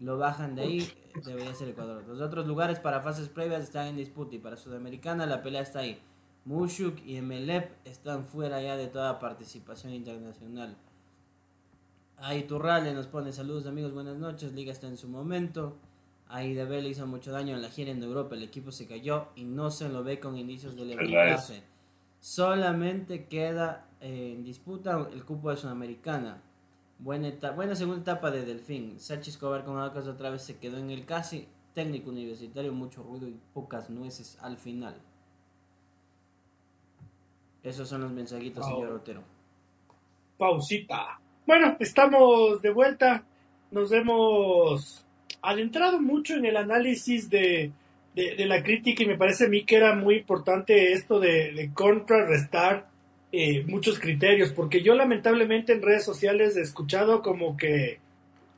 Lo bajan de ahí, debería ser Ecuador. Los otros lugares para fases previas están en disputa y para Sudamericana la pelea está ahí. Mushuk y Emelep están fuera ya de toda participación internacional. Ahí Turrale nos pone saludos amigos, buenas noches. Liga está en su momento. Ahí hizo mucho daño en la gira en Europa. El equipo se cayó y no se lo ve con indicios de levantarse. Solamente queda eh, en disputa el cupo de Sudamericana. Buena, buena segunda etapa de Delfín. Sánchez Escobar con Alcas otra vez se quedó en el casi. Técnico universitario, mucho ruido y pocas nueces al final. Esos son los mensajitos, señor Otero. Pausita. Bueno, estamos de vuelta. Nos vemos adentrado mucho en el análisis de, de, la crítica y me parece a mí que era muy importante esto de, contrarrestar eh, muchos criterios, porque yo lamentablemente en redes sociales he escuchado como que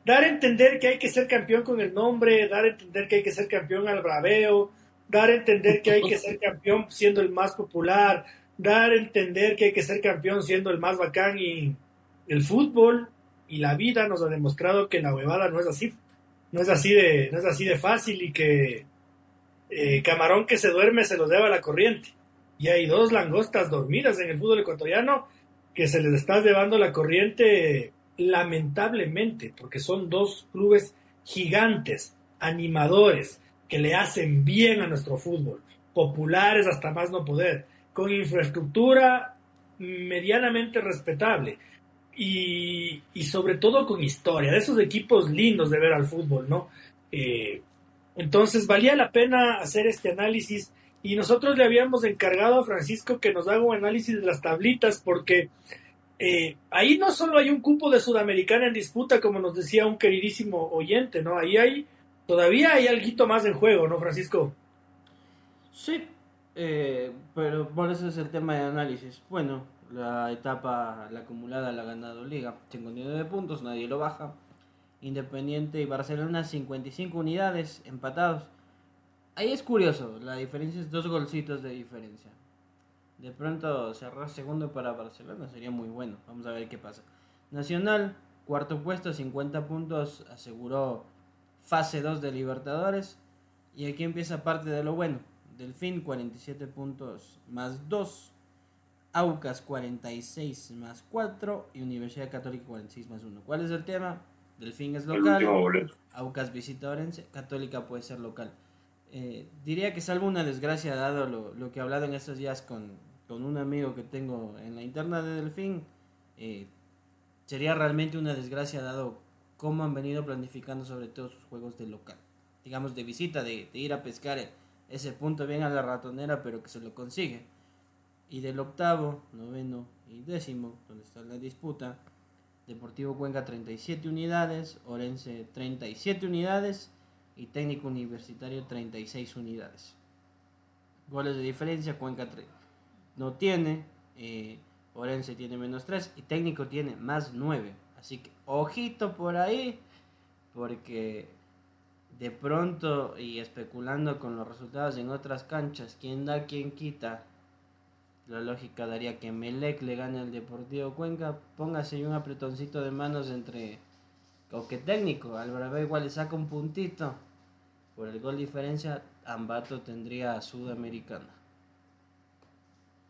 dar a entender que hay que ser campeón con el nombre, dar a entender que hay que ser campeón al braveo, dar a entender que hay que ser campeón siendo el más popular, dar a entender que hay que ser campeón siendo el más bacán y el fútbol y la vida nos ha demostrado que la huevada no es así no es así de, no es así de fácil y que eh, camarón que se duerme se los lleva la corriente. Y hay dos langostas dormidas en el fútbol ecuatoriano que se les está llevando la corriente lamentablemente, porque son dos clubes gigantes, animadores, que le hacen bien a nuestro fútbol, populares hasta más no poder, con infraestructura medianamente respetable, y, sobre todo con historia, de esos equipos lindos de ver al fútbol, ¿no? Eh, entonces valía la pena hacer este análisis y nosotros le habíamos encargado a Francisco que nos haga un análisis de las tablitas porque eh, ahí no solo hay un cupo de Sudamericana en disputa, como nos decía un queridísimo oyente, ¿no? Ahí hay, todavía hay algo más en juego, ¿no, Francisco? Sí, eh, pero por eso es el tema de análisis. Bueno, la etapa, la acumulada la ha ganado Liga, 59 puntos, nadie lo baja. Independiente y Barcelona 55 unidades, empatados. Ahí es curioso, la diferencia es dos golcitos de diferencia. De pronto cerrar segundo para Barcelona sería muy bueno. Vamos a ver qué pasa. Nacional, cuarto puesto, 50 puntos, aseguró fase 2 de Libertadores. Y aquí empieza parte de lo bueno. Delfín, 47 puntos más 2 Aucas 46 más 4 y Universidad Católica 46 más 1. ¿Cuál es el tema? Delfín es local. Aucas visita Orense. Católica puede ser local. Eh, diría que salvo una desgracia dado lo, que he hablado en estos días con, con un amigo que tengo en la interna de Delfín, eh, sería realmente una desgracia dado cómo han venido planificando sobre todo sus juegos de local. Digamos, de visita, de, ir a pescar ese punto bien a la ratonera, pero que se lo consigue. Y del octavo, noveno y décimo, donde está la disputa, Deportivo Cuenca 37 unidades, Orense 37 unidades y Técnico Universitario 36 unidades. Goles de diferencia, Cuenca no tiene, eh, Orense tiene menos 3 y Técnico tiene más 9. Así que ojito por ahí, porque de pronto y especulando con los resultados en otras canchas, quién da, quién quita, la lógica daría que Melec le gane al Deportivo Cuenca, póngase un apretoncito de manos entre o que técnico, Álvaro igual le saca un puntito por el gol diferencia, Ambato tendría a Sudamericana.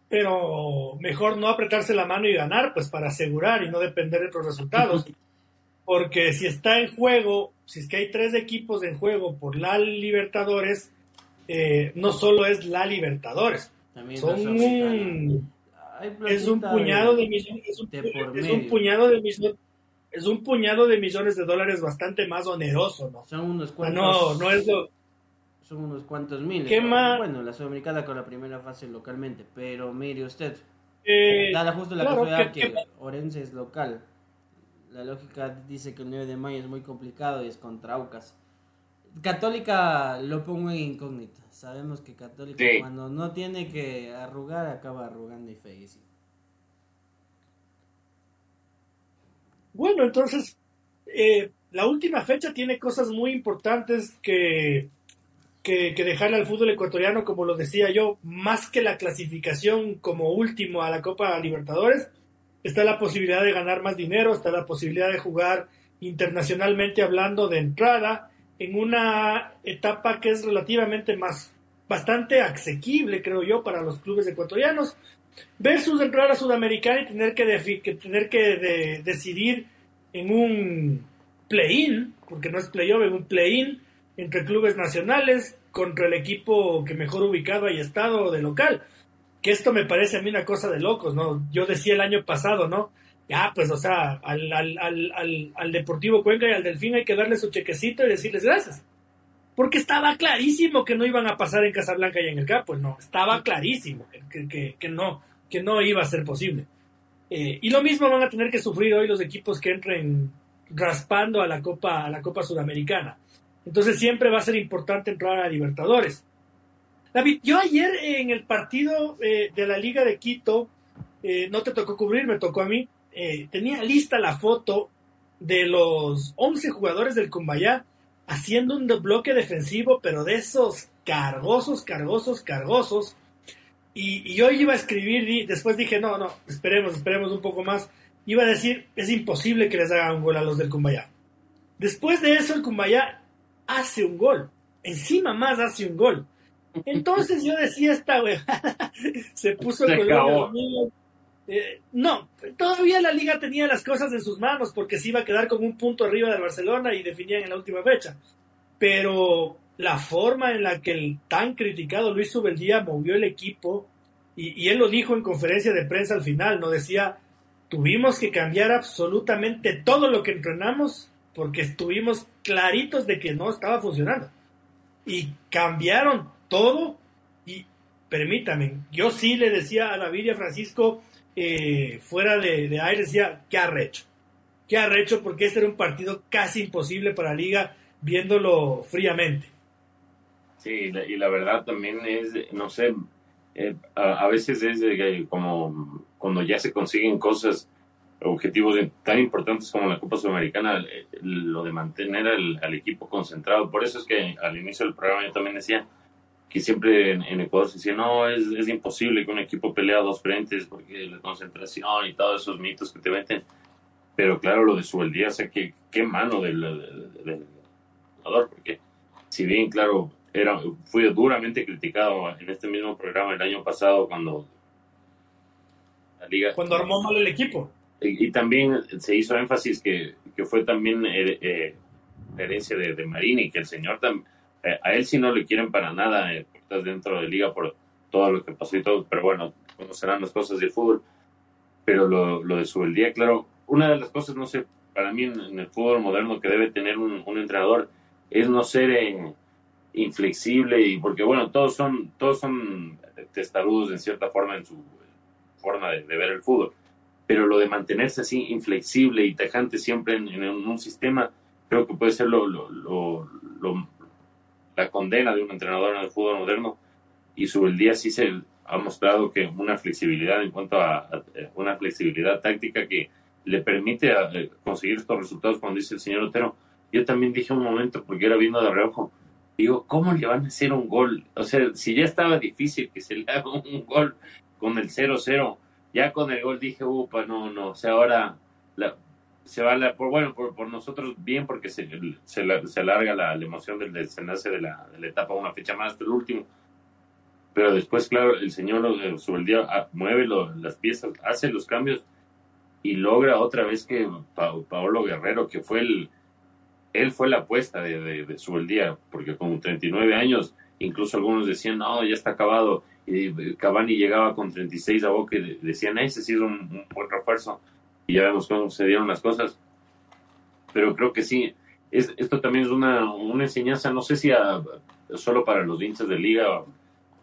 Pero mejor no apretarse la mano y ganar, pues para asegurar y no depender de otros resultados. Porque si está en juego, si es que hay tres equipos en juego por la Libertadores, eh, no solo es la Libertadores, son un, es un puñado de, millones, es un, puñado de millones es un puñado de millones de dólares bastante más oneroso, ¿no? Son unos cuantos. No, no es Son unos cuantos miles. ¿Qué más? Bueno, la Sudamericana con la primera fase localmente, pero mire usted. Eh, justo la claro, que, que, Orense es local. La lógica dice que el 9 de mayo es muy complicado y es contra Aucas. Católica lo pongo en incógnita. Sabemos que Católica cuando no tiene que arrugar acaba arrugando y feísimo. Bueno, entonces eh, la última fecha tiene cosas muy importantes que, que, que, dejarle al fútbol ecuatoriano, como lo decía yo, más que la clasificación como último a la Copa Libertadores, está la posibilidad de ganar más dinero, está la posibilidad de jugar internacionalmente hablando de entrada, en una etapa que es relativamente más, bastante asequible, creo yo, para los clubes ecuatorianos, versus entrar a Sudamericana y tener que, que tener que decidir en un play-in, porque no es play-off, en un play-in entre clubes nacionales contra el equipo que mejor ubicado haya estado de local. Que esto me parece a mí una cosa de locos, ¿no? Yo decía el año pasado, ¿no? ya, pues, o sea, al, al, al, al, Deportivo Cuenca y al Delfín hay que darle su chequecito y decirles gracias. Porque estaba clarísimo que no iban a pasar en Casablanca y en el campo, pues no, estaba clarísimo que, que, que no, que no iba a ser posible. Eh, y lo mismo van a tener que sufrir hoy los equipos que entren raspando a la Copa, a la Copa Sudamericana. Entonces siempre va a ser importante entrar a Libertadores. David, yo ayer en el partido eh, de la Liga de Quito, eh, no te tocó cubrir, me tocó a mí. Eh, tenía lista la foto de los 11 jugadores del Cumbayá haciendo un bloque defensivo, pero de esos cargosos, cargosos, cargosos. Y, yo iba a escribir, y después dije, no, no, esperemos, esperemos un poco más. Iba a decir, es imposible que les haga un gol a los del Cumbayá. Después de eso, el Cumbayá hace un gol. Encima más hace un gol. Entonces yo decía, esta se puso el eh, no, todavía la liga tenía las cosas en sus manos porque se iba a quedar con un punto arriba de Barcelona y definían en la última fecha. Pero la forma en la que el tan criticado Luis Subeldía movió el equipo, y, él lo dijo en conferencia de prensa al final, no decía, tuvimos que cambiar absolutamente todo lo que entrenamos porque estuvimos claritos de que no estaba funcionando. Y cambiaron todo y permítame, yo sí le decía a David y a Francisco, eh, fuera de, de, aire decía, ¿qué arrecho? ¿Qué arrecho? Porque este era un partido casi imposible para la liga viéndolo fríamente. Sí, y la verdad también es, no sé, eh, a, veces es como cuando ya se consiguen cosas, objetivos tan importantes como la Copa Sudamericana, eh, lo de mantener al, equipo concentrado. Por eso es que al inicio del programa yo también decía, que siempre en, Ecuador se decía, no, es, es, imposible que un equipo pelee a dos frentes porque la concentración y todos esos mitos que te meten. Pero claro, lo de su día, o sea, qué, qué mano del, del, jugador, porque si bien, claro, era, fui duramente criticado en este mismo programa el año pasado cuando la liga... Cuando armó mal el equipo. Y, también se hizo énfasis que, que fue también eh, eh herencia de, de Marini, que el señor también eh, a él sí no le quieren para nada eh, dentro de liga por todo lo que pasó y todo, pero bueno, conocerán las cosas del fútbol, pero lo, lo de Subeldía, claro, una de las cosas, no sé, para mí en, el fútbol moderno que debe tener un, entrenador es no ser eh, inflexible y porque bueno, todos son, todos son testarudos en cierta forma en su forma de, ver el fútbol, pero lo de mantenerse así inflexible y tajante siempre en, un sistema, creo que puede ser lo, lo, la condena de un entrenador en el fútbol moderno y sobre el día sí se ha mostrado que una flexibilidad en cuanto a, una flexibilidad táctica que le permite eh, conseguir estos resultados cuando dice el señor Otero. Yo también dije un momento, porque era viendo de reojo, digo, ¿cómo le van a hacer un gol? O sea, si ya estaba difícil que se le haga un gol con el 0-0, ya con el gol dije, upa, no, no, o sea, ahora la, se va, la, por, bueno, por, por, nosotros bien, porque se, se, alarga la, emoción del desenlace de la, de la etapa una fecha más hasta el último. Pero después, claro, el señor sobre el día ah, mueve las piezas, hace los cambios y logra otra vez que Paolo Guerrero, que fue el, él fue la apuesta de, de, de día porque con 39 años, incluso algunos decían, no, ya está acabado, y Cavani llegaba con 36 a boca y decían, ese sí es un, buen refuerzo, y ya vemos cómo se dieron las cosas. Pero creo que sí, es, esto también es una, una enseñanza, no sé si solo para los hinchas de liga,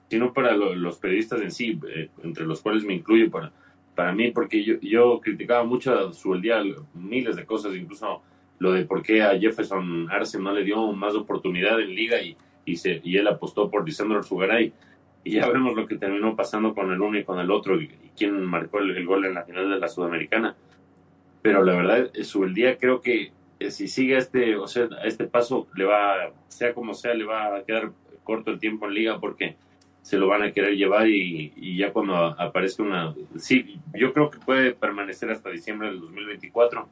sino para los periodistas en sí, eh, entre los cuales me incluyo para para mí, porque yo, yo criticaba mucho a su día miles de cosas, incluso lo de por qué a Jefferson Arce no le dio más oportunidad en liga y, y, se, y él apostó por Lisandro Sugaray. Y ya vemos lo que terminó pasando con el uno y con el otro y, quién marcó el, gol en la final de la Sudamericana. Pero la verdad, su el día creo que eh, si sigue este, o sea, a este paso, le va, sea como sea, le va a quedar corto el tiempo en liga porque se lo van a querer llevar y, ya cuando aparezca una... Sí, yo creo que puede permanecer hasta diciembre del 2024,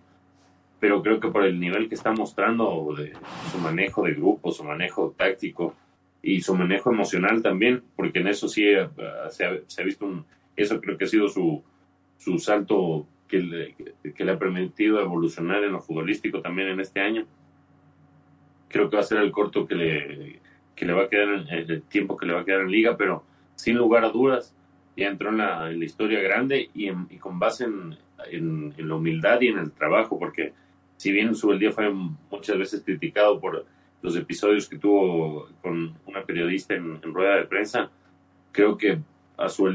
pero creo que por el nivel que está mostrando de su manejo de grupo, su manejo táctico y su manejo emocional también, porque en eso sí eh, se, ha, visto un... Eso creo que ha sido su, su salto que le, que le ha permitido evolucionar en lo futbolístico también en este año. Creo que va a ser el corto que le que le va a quedar en el tiempo que le va a quedar en liga, pero sin lugar a dudas ya entró en la, historia grande y, con base en, en, la humildad y en el trabajo, porque si bien su día fue muchas veces criticado por los episodios que tuvo con una periodista en, rueda de prensa, creo que a su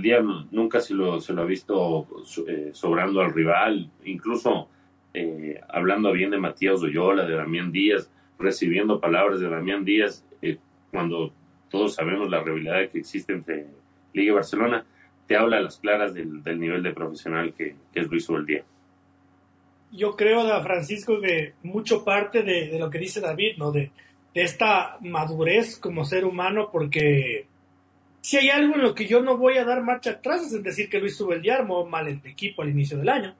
nunca se lo, se lo ha visto eh, sobrando al rival, incluso eh, hablando bien de Matías Oyola, de Damián Díaz, recibiendo palabras de Damián Díaz, eh, cuando todos sabemos la rivalidad que existe entre Liga y Barcelona, te habla a las claras del, nivel de profesional que, es Luis día Yo creo, Francisco, que mucho parte de, lo que dice David, ¿no? De, esta madurez como ser humano, porque si hay algo en lo que yo no voy a dar marcha atrás es decir que Luis Subeldía armó mal el equipo al inicio del año,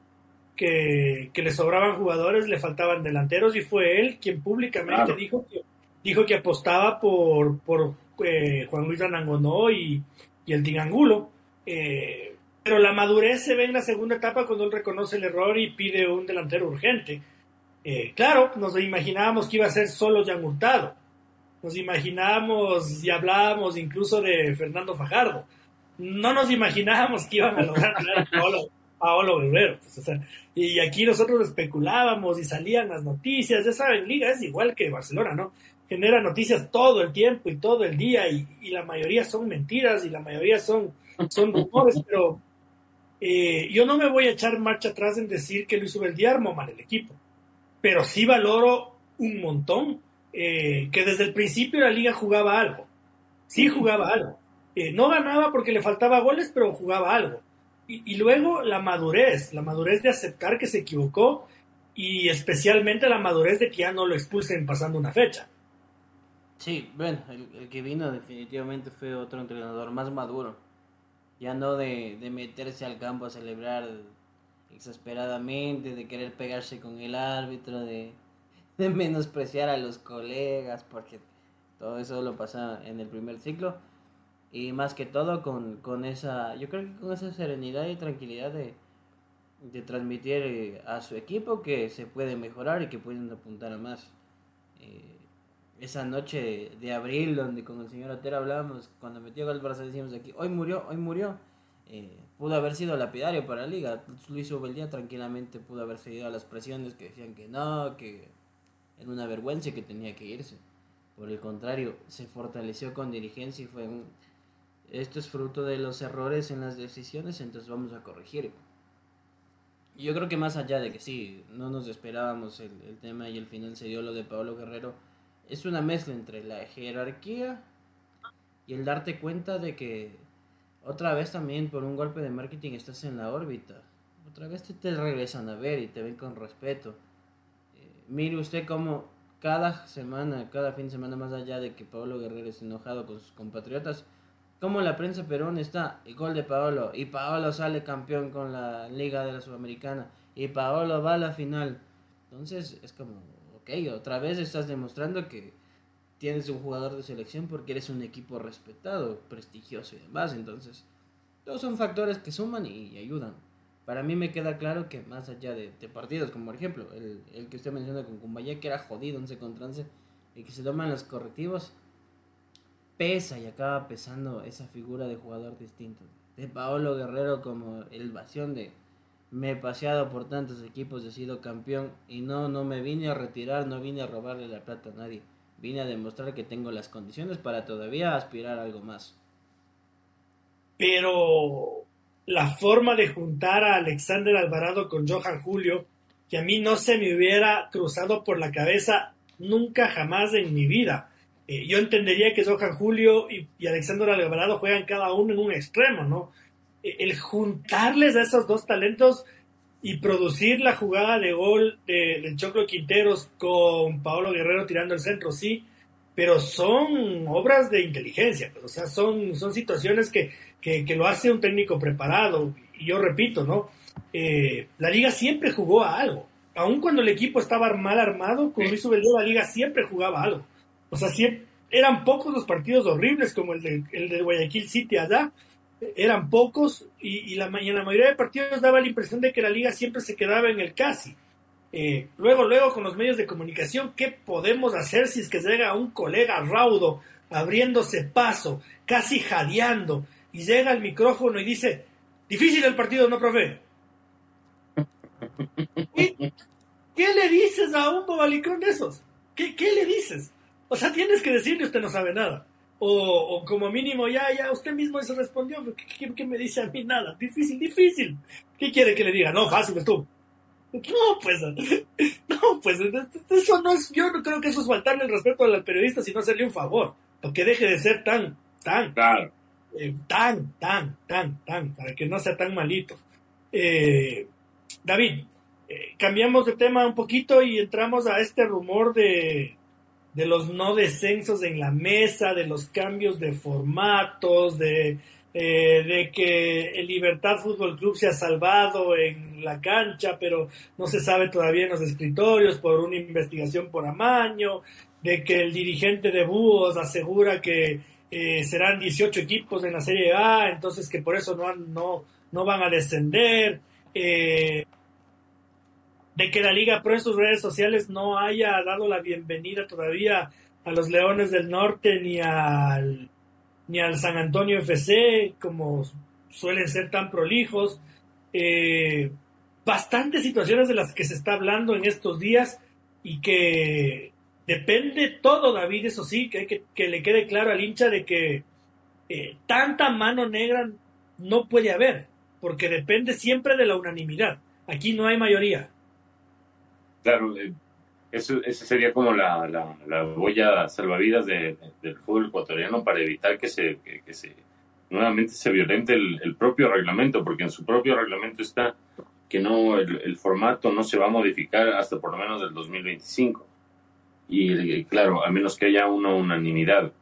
que, le sobraban jugadores, le faltaban delanteros y fue él quien públicamente dijo que dijo que apostaba por, por eh, Juan Luis Anangonó y, y el Tingangulo. Eh, pero la madurez se ve en la segunda etapa cuando él reconoce el error y pide un delantero urgente. Eh, claro, nos imaginábamos que iba a ser solo Jan Hurtado. Nos imaginábamos y hablábamos incluso de Fernando Fajardo. No nos imaginábamos que iban a lograr a Paolo, Paolo Guerrero. Pues, y aquí nosotros especulábamos y salían las noticias. Ya saben, Liga es igual que Barcelona, ¿no? genera noticias todo el tiempo y todo el día y, la mayoría son mentiras y la mayoría son, son rumores, pero eh, yo no me voy a echar marcha atrás en decir que Luis Ubeldía armó mal el equipo, pero sí valoro un montón eh, que desde el principio la liga jugaba algo, sí jugaba algo. Eh, no ganaba porque le faltaba goles, pero jugaba algo. Y, y luego la madurez, la madurez de aceptar que se equivocó y especialmente la madurez de que ya no lo expulsen pasando una fecha. Sí, bueno, el, que vino definitivamente fue otro entrenador más maduro. Ya no de, meterse al campo a celebrar exasperadamente, de querer pegarse con el árbitro, de, menospreciar a los colegas, porque todo eso lo pasa en el primer ciclo. Y más que todo con, con esa, yo creo que con esa serenidad y tranquilidad de, de transmitir eh, a su equipo que se puede mejorar y que pueden apuntar a más. Eh, esa noche de, abril donde con el señor Otero hablábamos, cuando metió gol Barça decíamos aquí, hoy murió, hoy murió. eh, pudo haber sido lapidario para la liga. Luis Ubeldía tranquilamente pudo haber cedido a las presiones que decían que no, que era una vergüenza que tenía que irse. Por el contrario, se fortaleció con dirigencia y fue un, esto es fruto de los errores en las decisiones, entonces vamos a corregir. Yo creo que más allá de que sí, no nos esperábamos el, tema y el final se dio lo de Pablo Guerrero, es una mezcla entre la jerarquía y el darte cuenta de que otra vez también por un golpe de marketing estás en la órbita. Otra vez te regresan a ver y te ven con respeto. Mire usted cómo cada semana, cada fin de semana, más allá de que Pablo Guerrero es enojado con sus compatriotas, como la prensa Perón está, y gol de Paolo, y Paolo sale campeón con la Liga de la Sudamericana, y Paolo va a la final. Entonces es como, ok, otra vez estás demostrando que tienes un jugador de selección porque eres un equipo respetado, prestigioso y demás. Entonces, todos son factores que suman y, ayudan. Para mí me queda claro que más allá de, partidos, como por ejemplo el, que usted menciona con Kumbaya, que era jodido 11 contra 11, y que se toman los correctivos, pesa y acaba pesando esa figura de jugador distinto. De Paolo Guerrero como el vación de me he paseado por tantos equipos, he sido campeón y no, no me vine a retirar, no vine a robarle la plata a nadie. Vine a demostrar que tengo las condiciones para todavía aspirar a algo más. Pero la forma de juntar a Alexander Alvarado con Johan Julio, que a mí no se me hubiera cruzado por la cabeza nunca jamás en mi vida. Eh, yo entendería que Johan Julio y, Alexander Alvarado juegan cada uno en un extremo, ¿no? Eh, el juntarles a esos dos talentos y producir la jugada de gol de, del Choclo Quinteros con Paolo Guerrero tirando el centro, sí, pero son obras de inteligencia, o sea, son, son situaciones que, que, que lo hace un técnico preparado. Y yo repito, ¿no? Eh, la liga siempre jugó a algo. Aun cuando el equipo estaba mal armado, con Luis Ubeldo, la liga siempre jugaba a algo. O sea, siempre, eran pocos los partidos horribles como el de, el de Guayaquil City allá, eran pocos y, y, la, y en la mayoría de partidos daba la impresión de que la liga siempre se quedaba en el casi. Eh, luego, luego con los medios de comunicación, ¿qué podemos hacer si es que llega un colega raudo abriéndose paso, casi jadeando, y llega al micrófono y dice, difícil el partido, ¿no, profe? ¿Qué, qué le dices a un bobalicón de esos? ¿Qué, ¿Qué le dices? O sea, tienes que decirle usted no sabe nada. O, o como mínimo, ya, ya, usted mismo se respondió. ¿Qué, ¿Qué, qué, me dice a mí? Nada. Difícil, difícil. ¿Qué quiere que le diga? No, fácil es tú. No, pues, no, pues, eso no es, yo no creo que eso es faltarle el respeto al periodista, sino hacerle un favor. Porque deje de ser tan, tan, claro. Eh, tan, tan, tan, tan, para que no sea tan malito. Eh, David, eh, cambiamos de tema un poquito y entramos a este rumor de, de los no descensos en la mesa, de los cambios de formatos, de, de que el Libertad Fútbol Club se ha salvado en la cancha, pero no se sabe todavía en los escritorios por una investigación por amaño, de que el dirigente de Búhos asegura que eh, serán 18 equipos en la Serie A, entonces que por eso no, no, no van a descender. Eh, de que la Liga Pro en sus redes sociales no haya dado la bienvenida todavía a los Leones del Norte ni al ni al San Antonio FC como suelen ser tan prolijos eh, bastantes situaciones de las que se está hablando en estos días y que depende todo David eso sí que hay que, que le quede claro al hincha de que eh, tanta mano negra no puede haber porque depende siempre de la unanimidad aquí no hay mayoría Claro, eso, sería como la, la, la boya salvavidas de, de, del fútbol ecuatoriano para evitar que se, que, se nuevamente se violente el, el, propio reglamento, porque en su propio reglamento está que no el, el, formato no se va a modificar hasta por lo menos del 2025. Y, claro, a menos que haya una unanimidad.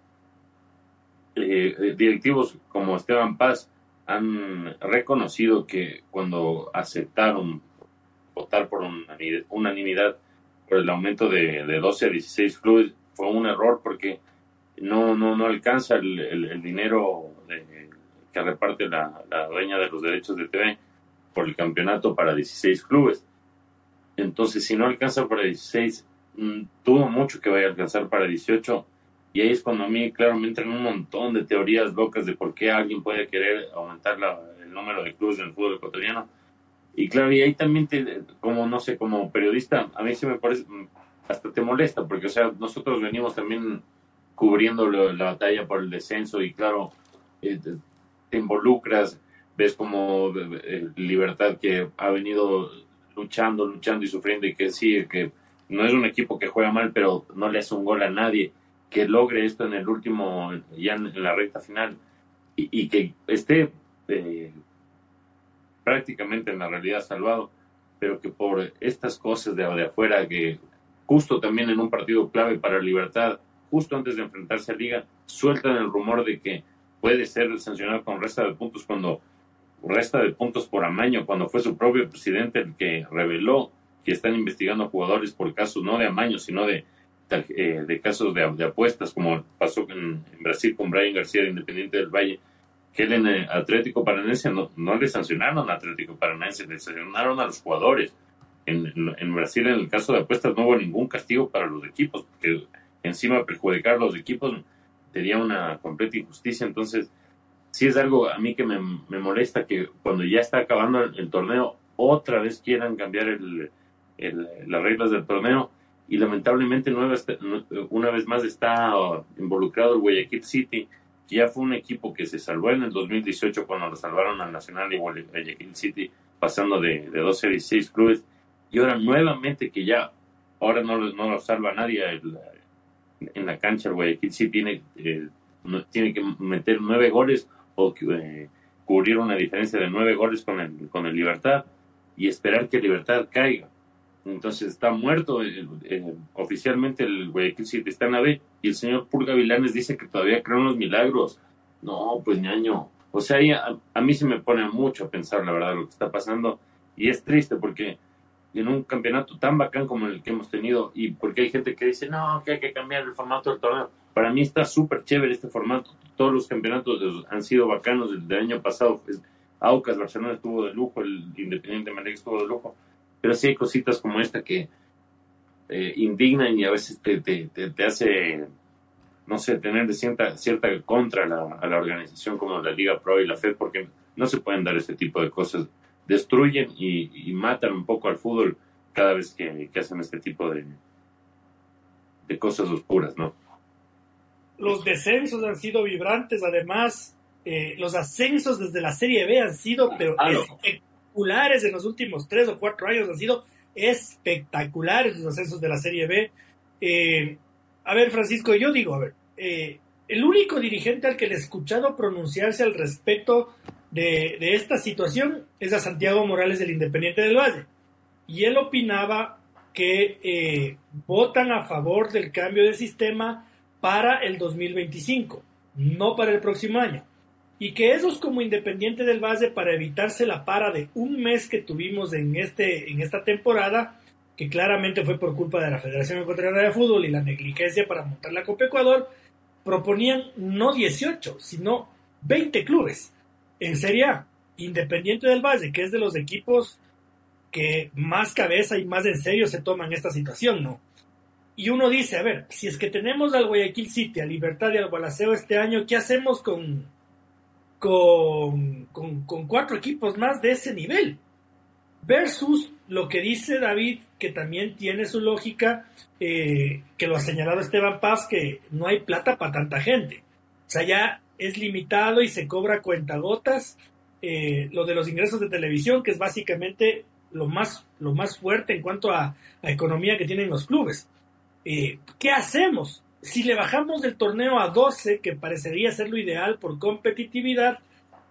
Eh, directivos como Esteban Paz han reconocido que cuando aceptaron votar por unanimidad por el aumento de, de 12 a 16 clubes fue un error porque no, no, no alcanza el, dinero que reparte la, la, dueña de los derechos de TV por el campeonato para 16 clubes. Entonces, si no alcanza para 16, mmm, tuvo mucho que vaya a alcanzar para 18. Y ahí es cuando a mí, claro, me entran un montón de teorías locas de por qué alguien puede querer aumentar la, el número de clubes del fútbol ecuatoriano. Y claro, y ahí también, te, como no sé, como periodista, a mí sí me parece, hasta te molesta, porque, o sea, nosotros venimos también cubriendo la batalla por el descenso y, claro, eh, te involucras, ves como eh, Libertad que ha venido luchando, luchando y sufriendo y que sí, que no es un equipo que juega mal, pero no le hace un gol a nadie, que logre esto en el último, ya en la recta final. Y, que esté eh, prácticamente en la realidad salvado, pero que por estas cosas de, de afuera, que justo también en un partido clave para Libertad, justo antes de enfrentarse a Liga, sueltan el rumor de que puede ser sancionado con resta de puntos cuando resta de puntos por amaño, cuando fue su propio presidente el que reveló que están investigando jugadores por casos no de amaño, sino de, eh, de casos de, apuestas, como pasó en, Brasil con Brian García de Independiente del Valle, que él en el Atlético Paranense no, no le sancionaron al Atlético Paranense, le sancionaron a los jugadores. En, en, Brasil, en el caso de apuestas, no hubo ningún castigo para los equipos, porque encima perjudicar a los equipos sería una completa injusticia. Entonces, sí es algo a mí que me, molesta que cuando ya está acabando el, torneo, otra vez quieran cambiar el, las reglas del torneo. Y lamentablemente, una vez más está involucrado el Guayaquil City, que ya fue un equipo que se salvó en el 2018 cuando lo salvaron al Nacional y Guayaquil City, pasando de, de 12 a 16 clubes. Y ahora nuevamente que ya, ahora no, no lo salva nadie, en la cancha el Guayaquil sí tiene, tiene que meter nueve goles o eh, cubrir una diferencia de nueve goles con el, con el Libertad y esperar que Libertad caiga. Entonces está muerto eh, oficialmente el Guayaquil City está en la B y el señor Pulga Vilanes dice que todavía creen los milagros. No, pues ñaño. O sea, a, a, mí se me pone mucho a pensar la verdad lo que está pasando y es triste porque en un campeonato tan bacán como el que hemos tenido y porque hay gente que dice, no, que hay que cambiar el formato del torneo. Para mí está súper chévere este formato. Todos los campeonatos han sido bacanos. El del año pasado, Aucas, Barcelona estuvo de lujo, el Independiente Madrid estuvo de lujo. Pero sí hay cositas como esta que eh, indignan y a veces te, te, te, hace, no sé, tener cierta, cierta contra a la organización como la Liga Pro y la FED, porque no se pueden dar este tipo de cosas destruyen y, matan un poco al fútbol cada vez que, hacen este tipo de, de cosas oscuras, ¿no? Los descensos han sido vibrantes, además, eh, los ascensos desde la Serie B han sido pero espectaculares en los últimos tres o cuatro años, han sido espectaculares los ascensos de la Serie B. Eh, a ver, Francisco, yo digo, a ver, eh, el único dirigente al que le he escuchado pronunciarse al respecto de, esta situación es a Santiago Morales del Independiente del Valle. Y él opinaba que eh, votan a favor del cambio de sistema para el 2025, no para el próximo año. Y que esos como Independiente del Valle, para evitarse la para de un mes que tuvimos en, este, en esta temporada, que claramente fue por culpa de la Federación Ecuatoriana de Fútbol y la negligencia para montar la Copa Ecuador, proponían no 18, sino 20 clubes en Serie A, Independiente del Valle, que es de los equipos que más cabeza y más en serio se toman esta situación, ¿no? Y uno dice, a ver, si es que tenemos al Guayaquil City, a Libertad y al Gualaceo este año, ¿qué hacemos con, con, con, cuatro equipos más de ese nivel? Versus lo que dice David, que también tiene su lógica, eh, que lo ha señalado Esteban Paz, que no hay plata para tanta gente. O sea, ya es limitado y se cobra cuentagotas. Eh, lo de los ingresos de televisión, que es básicamente lo más, lo más fuerte en cuanto a, economía que tienen los clubes. Eh, ¿Qué hacemos? Si le bajamos del torneo a 12, que parecería ser lo ideal por competitividad,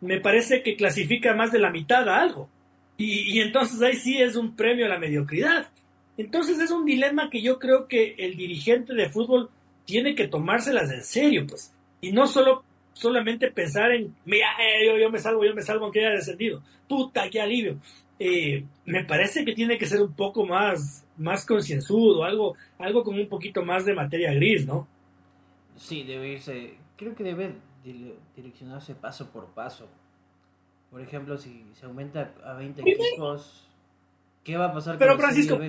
me parece que clasifica más de la mitad a algo. Y, entonces ahí sí es un premio a la mediocridad. Entonces es un dilema que yo creo que el dirigente de fútbol tiene que tomárselas en serio, pues. Y no solo solamente pensar en, mira, eh, yo, me salvo, yo me salvo aunque haya descendido. Puta, qué alivio. Eh, me parece que tiene que ser un poco más, más concienzudo, algo, algo con un poquito más de materia gris, ¿no? Sí, debe irse, creo que debe direccionarse paso por paso. Por ejemplo, si se aumenta a 20 equipos, ¿qué va a pasar Pero Francisco,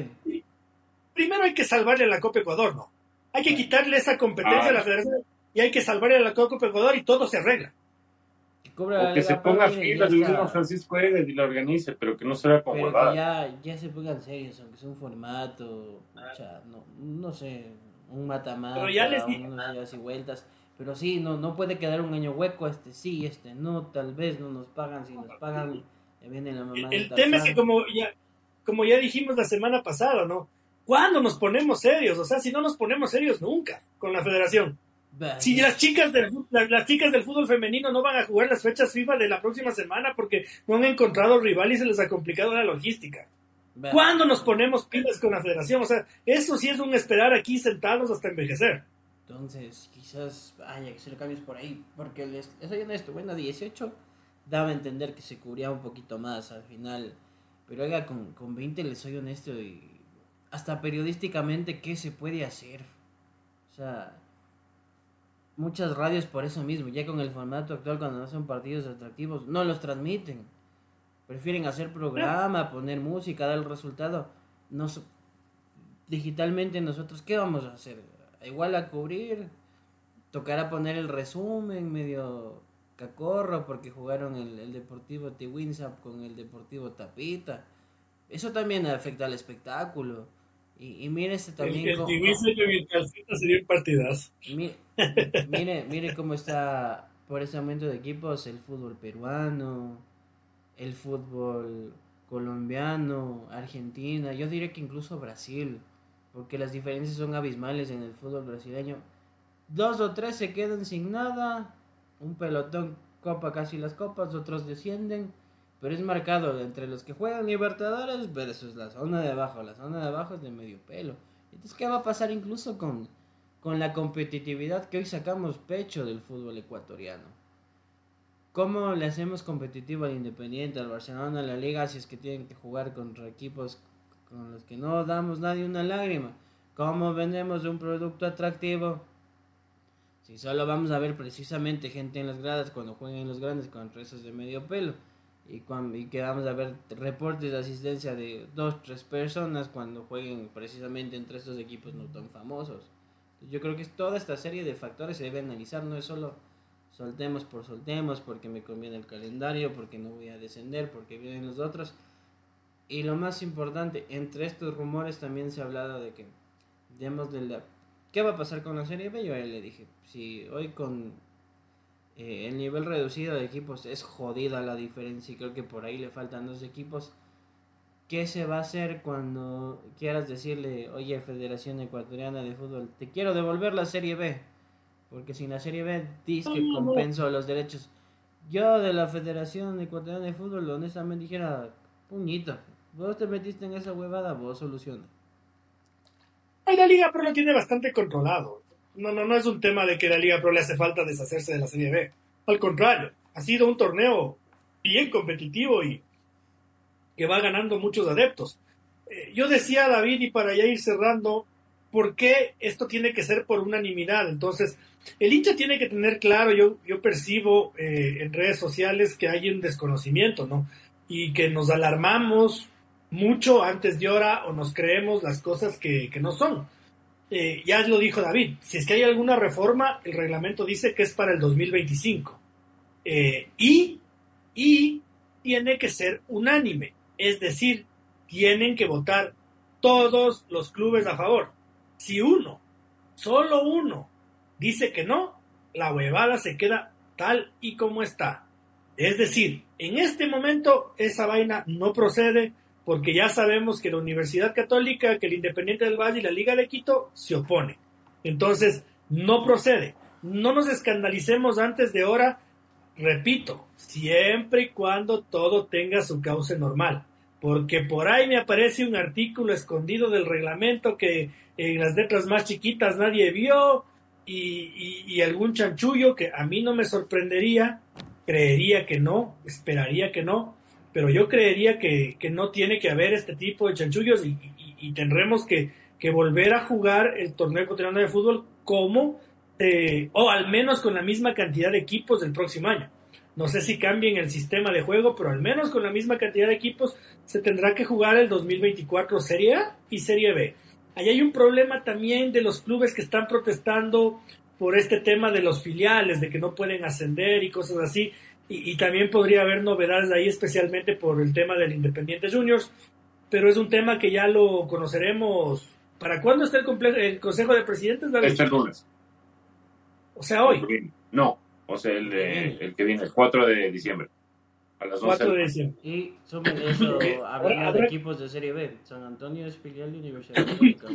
primero hay que salvarle la Copa Ecuador, ¿no? Hay que quitarle esa competencia a la Federación y hay que salvar el Copa Ecuador y todo se arregla. O que se ponga fila el mismo Francisco Edes y la organice, pero que no se vea como Pero que ya, ya se pongan serios, aunque sea un formato, no, no sé, un matamata, unos y vueltas. Pero sí, no, no puede quedar un año hueco, este sí, este no, tal vez no nos pagan, si nos pagan, viene la mamá. El, tema es que como ya, como ya dijimos la semana pasada, ¿no? ¿Cuándo nos ponemos serios? O sea, si no nos ponemos serios nunca con la federación. Si las chicas, del, las, chicas del fútbol femenino no van a jugar las fechas FIFA de la próxima semana porque no han encontrado rival y se les ha complicado la logística. ¿Cuándo nos ponemos pilas con la federación? O sea, eso sí es un esperar aquí sentados hasta envejecer. Entonces, quizás haya que hacer cambios por ahí. Porque les, soy honesto, bueno, 18 daba a entender que se cubría un poquito más al final. Pero oiga, con, con 20 les soy honesto y hasta periodísticamente, ¿qué se puede hacer? O sea, muchas radios por eso mismo, ya con el formato actual cuando no son partidos atractivos, no los transmiten. Prefieren hacer programa, poner música, dar el resultado. Nos, digitalmente nosotros, ¿qué vamos a hacer? Igual a cubrir, tocará poner el resumen medio cacorro porque jugaron el, el Deportivo Tiwinsap con el Deportivo Tapita. Eso también afecta al espectáculo. Y, y mire este también. El, el sería un partidazo. Mire, mire, cómo está por ese momento de equipos el fútbol peruano, el fútbol colombiano, Argentina, yo diría que incluso Brasil, porque las diferencias son abismales en el fútbol brasileño. Dos o tres se quedan sin nada, un pelotón copa casi las copas, otros descienden pero es marcado entre los que juegan Libertadores versus la zona de abajo. La zona de abajo es de medio pelo. Entonces, ¿qué va a pasar incluso con, con la competitividad que hoy sacamos pecho del fútbol ecuatoriano? ¿Cómo le hacemos competitivo al Independiente, al Barcelona, a la Liga, si es que tienen que jugar contra equipos con los que no damos nadie una lágrima? ¿Cómo vendemos un producto atractivo? Si solo vamos a ver precisamente gente en las gradas cuando jueguen los grandes contra esos de medio pelo y, cuando, y que vamos a ver reportes de asistencia de dos, tres personas cuando jueguen precisamente entre estos equipos no tan famosos. Yo creo que toda esta serie de factores se debe analizar, no es solo soltemos por soltemos, porque me conviene el calendario, porque no voy a descender, porque vienen los otros. Y lo más importante, entre estos rumores también se ha hablado de que, digamos, de la, ¿qué va a pasar con la serie B? Yo le dije, si hoy con eh, el nivel reducido de equipos es jodida la diferencia y creo que por ahí le faltan dos equipos. ¿Qué se va a hacer cuando quieras decirle, oye, Federación Ecuatoriana de Fútbol, te quiero devolver la Serie B? Porque sin la Serie B dice que compenso los derechos. Yo de la Federación Ecuatoriana de Fútbol, honestamente dijera, puñito, vos te metiste en esa huevada, vos soluciona. la liga pero lo tiene bastante controlado. No, no, no es un tema de que la Liga Pro le hace falta deshacerse de la Serie B. Al contrario, ha sido un torneo bien competitivo y que va ganando muchos adeptos. Eh, yo decía David, y para ya ir cerrando, ¿por qué esto tiene que ser por unanimidad? Entonces, el hincha tiene que tener claro, yo, yo percibo eh, en redes sociales que hay un desconocimiento, ¿no? Y que nos alarmamos mucho antes de hora o nos creemos las cosas que, que no son. Eh, ya lo dijo David, si es que hay alguna reforma, el reglamento dice que es para el 2025. Eh, y, y tiene que ser unánime, es decir, tienen que votar todos los clubes a favor. Si uno, solo uno, dice que no, la huevada se queda tal y como está. Es decir, en este momento esa vaina no procede, porque ya sabemos que la Universidad Católica, que el Independiente del Valle y la Liga de Quito se opone. Entonces, no procede. No nos escandalicemos antes de hora, repito, siempre y cuando todo tenga su cauce normal. Porque por ahí me aparece un artículo escondido del reglamento que en las letras más chiquitas nadie vio y algún chanchullo que a mí no me sorprendería, creería que no, esperaría que no, pero yo creería que, no tiene que haber este tipo de chanchullos y, tendremos que, volver a jugar el torneo ecuatoriano de fútbol como, eh, o al menos con la misma cantidad de equipos del próximo año. No sé si cambien el sistema de juego, pero al menos con la misma cantidad de equipos se tendrá que jugar el 2024 Serie A y Serie B. Ahí hay un problema también de los clubes que están protestando por este tema de los filiales, de que no pueden ascender y cosas así. Y, también podría haber novedades ahí, especialmente por el tema del Independiente Juniors. Pero es un tema que ya lo conoceremos. ¿Para cuándo está el, el Consejo de Presidentes? Este lunes. O sea, hoy. No, o sea, el, el que viene, el 4 de diciembre. A las 4 de diciembre. Y sobre eso, habría de equipos de Serie B. San Antonio es filial de Universidad Católica.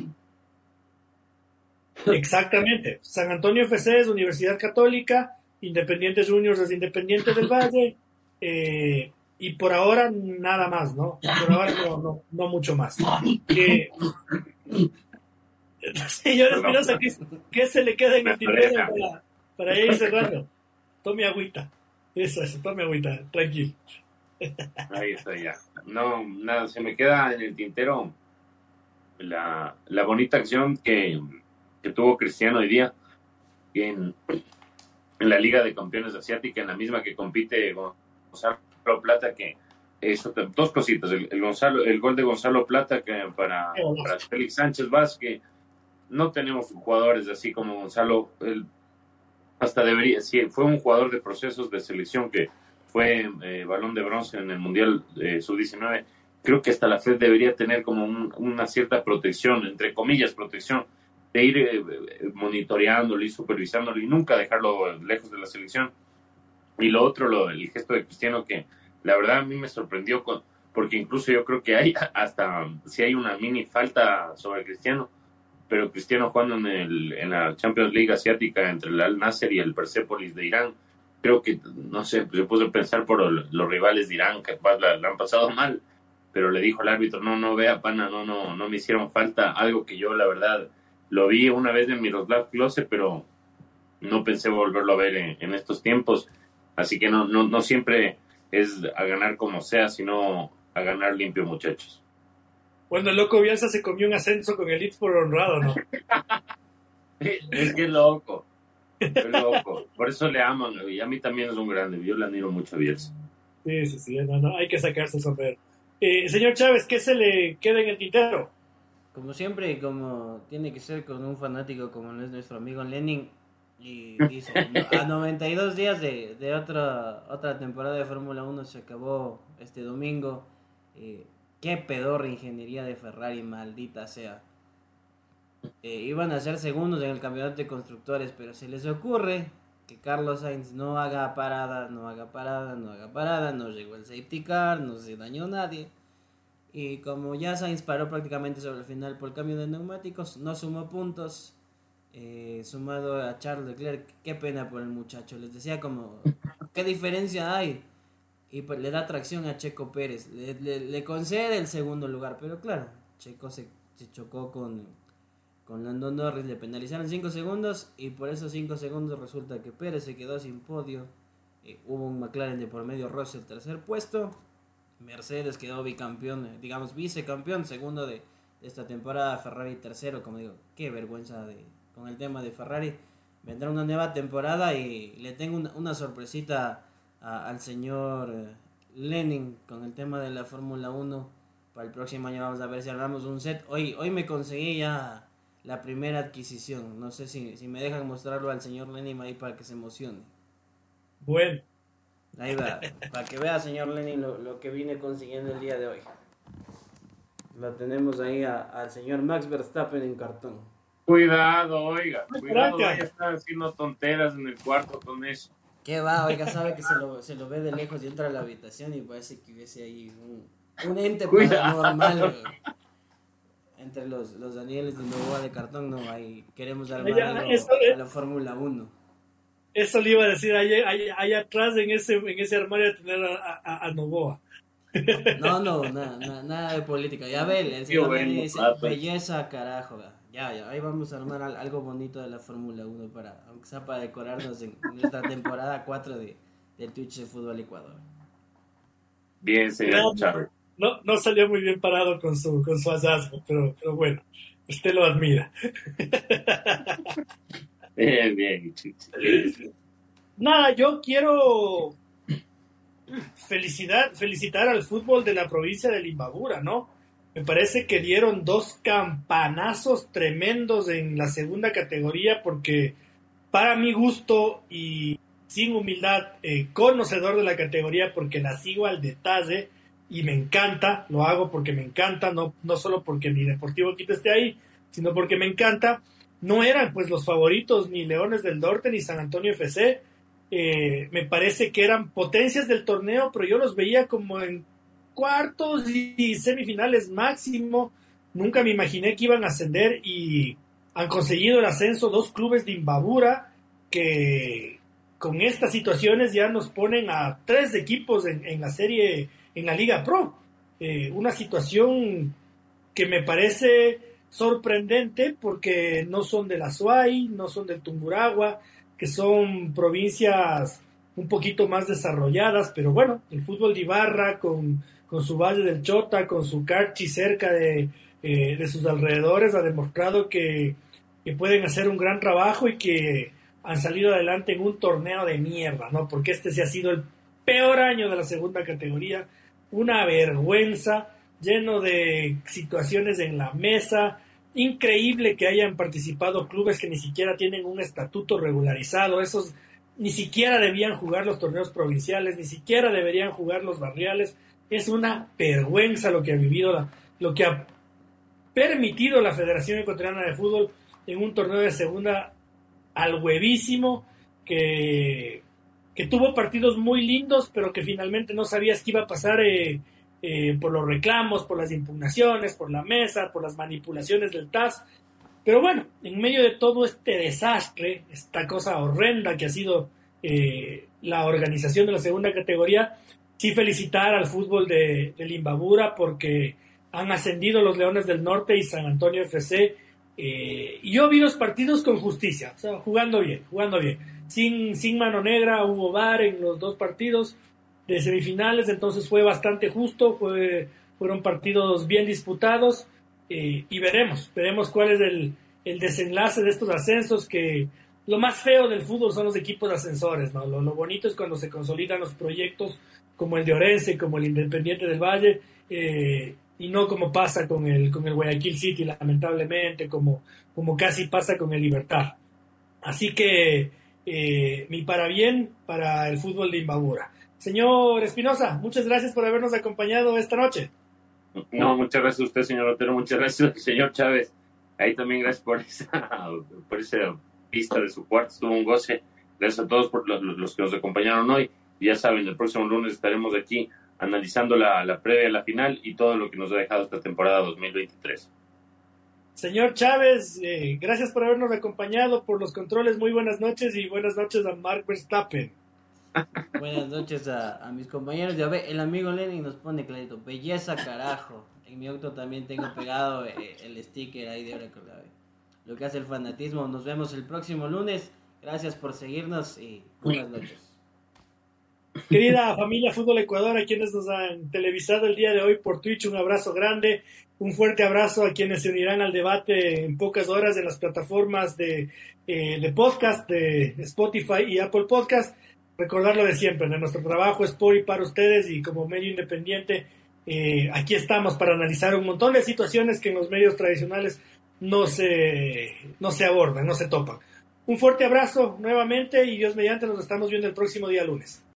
Exactamente. San Antonio FC es Universidad Católica, Independientes Juniors es Independiente del Valle, eh, y por ahora nada más, ¿no? Por ahora no, no, mucho más. Eh, señor Espinosa, ¿qué, se le queda en el tintero para, para ir cerrando? Tome agüita. Eso, eso, tome agüita, tranquilo. Ahí está ya. No, nada, se me queda en el tintero la, la bonita acción que que tuvo Cristiano hoy día en, en la Liga de Campeones Asiática, en la misma que compite Gonzalo Plata, que eso, dos cositas, el, Gonzalo, el gol de Gonzalo Plata que para, para Félix Sánchez Vázquez, no tenemos jugadores así como Gonzalo, hasta debería, sí, fue un jugador de procesos de selección que fue eh, balón de bronce en el Mundial de Sub-19, creo que hasta la FED debería tener como una cierta protección, entre comillas, protección, de ir eh, monitoreándolo y supervisándolo y nunca dejarlo lejos de la selección. Y lo otro, lo, el gesto de Cristiano que la verdad a mí me sorprendió con, porque incluso yo creo que hay hasta si hay una mini falta sobre Cristiano, pero Cristiano jugando en, el, en la Champions League asiática entre el Al Nasser y el Persepolis de Irán, creo que, no sé, se puso a pensar por los rivales de Irán que la, la, han pasado mal, pero le dijo al árbitro, no, no, vea, pana, no, no, no me hicieron falta, algo que yo la verdad lo vi una vez en Miroslav Klose, pero no pensé volverlo a ver en, estos tiempos. Así que no, no, no siempre es a ganar como sea, sino a ganar limpio, muchachos. Bueno, el loco Bielsa se comió un ascenso con el por honrado, ¿no? es que es loco. Es loco. Por eso le aman. Y a mí también es un grande. Yo le admiro mucho a Bielsa. Sí, sí, sí. No, no, hay que sacarse sombrero. Eh, señor Chávez, ¿qué se le queda en el tintero? Como siempre, como tiene que ser con un fanático como es nuestro amigo Lenin, y dice, a 92 días de, de otra, otra temporada de Fórmula 1 se acabó este domingo. Eh, qué pedorra ingeniería de Ferrari, maldita sea. Eh, iban a ser segundos en el campeonato de constructores, pero se les ocurre que Carlos Sainz no haga parada, no haga parada, no haga parada, no llegó el safety car, no se dañó nadie. Y como ya Sainz paró prácticamente sobre el final por el cambio de neumáticos, no sumó puntos. Eh, sumado a Charles Leclerc, qué pena por el muchacho. Les decía como, ¿qué diferencia hay? Y pues le da tracción a Checo Pérez. Le, concede el segundo lugar, pero claro, Checo se, chocó con, con Lando Norris, le penalizaron 5 segundos y por esos 5 segundos resulta que Pérez se quedó sin podio. Eh, hubo un McLaren de por medio Russell tercer puesto. Mercedes quedó bicampeón, eh, digamos vicecampeón, segundo de, esta temporada, Ferrari tercero, como digo, qué vergüenza de, con el tema de Ferrari. Vendrá una nueva temporada y le tengo una, sorpresita al señor eh, Lenin con el tema de la Fórmula 1. Para el próximo año vamos a ver si armamos un set. Hoy, hoy me conseguí ya la primera adquisición. No sé si, si me dejan mostrarlo al señor Lenin ahí para que se emocione. Bueno, Ahí va, para que vea, señor Lenin, lo, que vine consiguiendo el día de hoy. Lo tenemos ahí al señor Max Verstappen en cartón. Cuidado, oiga, cuidado, vaya a estar haciendo tonteras en el cuarto con eso. ¿Qué va? Oiga, sabe que se lo, se lo ve de lejos y entra a la habitación y parece que hubiese ahí un, un ente paranormal. Entre los, los Danieles de Novoa de cartón, no, ahí queremos armar algo a la Fórmula 1. Eso le iba a decir, ahí, atrás en ese, en ese armario tener a, a, Novoa. No, no, nada, nada de política. Ya ve, el señor dice, ah, pues. belleza, carajo. Ya, ya, ahí vamos a armar algo bonito de la Fórmula 1 para, aunque sea para decorarnos en, nuestra temporada 4 de, del Twitch de Fútbol Ecuador. Bien, señor no, no, salió muy bien parado con su, con su hallazgo, pero, pero bueno, usted lo admira. Bien, bien. Nada, yo quiero felicidad, felicitar al fútbol de la provincia de Limbabura, ¿no? Me parece que dieron dos campanazos tremendos en la segunda categoría porque para mi gusto y sin humildad, eh, conocedor de la categoría porque la sigo al detalle y me encanta, lo hago porque me encanta, no, no solo porque mi Deportivo Quito esté ahí, sino porque me encanta. No eran pues los favoritos ni Leones del Norte ni San Antonio FC. Eh, me parece que eran potencias del torneo, pero yo los veía como en cuartos y semifinales máximo. Nunca me imaginé que iban a ascender y han conseguido el ascenso dos clubes de Imbabura que con estas situaciones ya nos ponen a tres equipos en, la serie, en la Liga Pro. Eh, una situación que me parece sorprendente porque no son de la Suay, no son del Tunguragua, que son provincias un poquito más desarrolladas, pero bueno, el fútbol de Ibarra con, con su Valle del Chota, con su Carchi cerca de, eh, de sus alrededores, ha demostrado que, que, pueden hacer un gran trabajo y que han salido adelante en un torneo de mierda, ¿no? Porque este se ha sido el peor año de la segunda categoría, una vergüenza, lleno de situaciones en la mesa, increíble que hayan participado clubes que ni siquiera tienen un estatuto regularizado, esos ni siquiera debían jugar los torneos provinciales, ni siquiera deberían jugar los barriales, es una vergüenza lo que ha vivido la, lo que ha permitido la Federación Ecuatoriana de Fútbol en un torneo de segunda al huevísimo, que, que tuvo partidos muy lindos, pero que finalmente no sabías qué iba a pasar eh, eh, por los reclamos, por las impugnaciones, por la mesa, por las manipulaciones del TAS. Pero bueno, en medio de todo este desastre, esta cosa horrenda que ha sido eh, la organización de la segunda categoría, sí felicitar al fútbol de, de Limbabura porque han ascendido los Leones del Norte y San Antonio FC. Eh, y yo vi los partidos con justicia, o sea, jugando bien, jugando bien. Sin, sin mano negra, hubo bar en los dos partidos de semifinales, entonces fue bastante justo, fue, fueron partidos bien disputados eh, y veremos, veremos cuál es el, el, desenlace de estos ascensos que lo más feo del fútbol son los equipos de ascensores, ¿no? Lo, lo bonito es cuando se consolidan los proyectos como el de Orense, como el Independiente del Valle, eh, y no como pasa con el, con el Guayaquil City, lamentablemente, como, como casi pasa con el Libertad. Así que eh, mi para bien para el fútbol de Imbabura. Señor Espinosa, muchas gracias por habernos acompañado esta noche. No, muchas gracias a usted, señor Otero, muchas gracias, señor Chávez. Ahí también gracias por esa, por esa pista de su cuarto, estuvo un goce. Gracias a todos por los, los que nos acompañaron hoy ya saben, el próximo lunes estaremos aquí analizando la, la previa, la final y todo lo que nos ha dejado esta temporada 2023. Señor Chávez, eh, gracias por habernos acompañado por los controles. Muy buenas noches y buenas noches a Mark Verstappen. Buenas noches a, mis compañeros. Ya ve, el amigo Lenin nos pone clarito. Belleza, carajo. En mi auto también tengo pegado eh, el sticker ahí de Oracle. Lo que hace el fanatismo. Nos vemos el próximo lunes. Gracias por seguirnos y buenas noches. Querida familia Fútbol Ecuador, a quienes nos han televisado el día de hoy por Twitch, un abrazo grande, un fuerte abrazo a quienes se unirán al debate en pocas horas en las plataformas de, eh, de podcast de Spotify y Apple Podcast. Recordar lo de siempre, de nuestro trabajo es por y para ustedes y como medio independiente, eh, aquí estamos para analizar un montón de situaciones que en los medios tradicionales no se, no se abordan, no se topan. Un fuerte abrazo nuevamente y Dios mediante nos estamos viendo el próximo día lunes.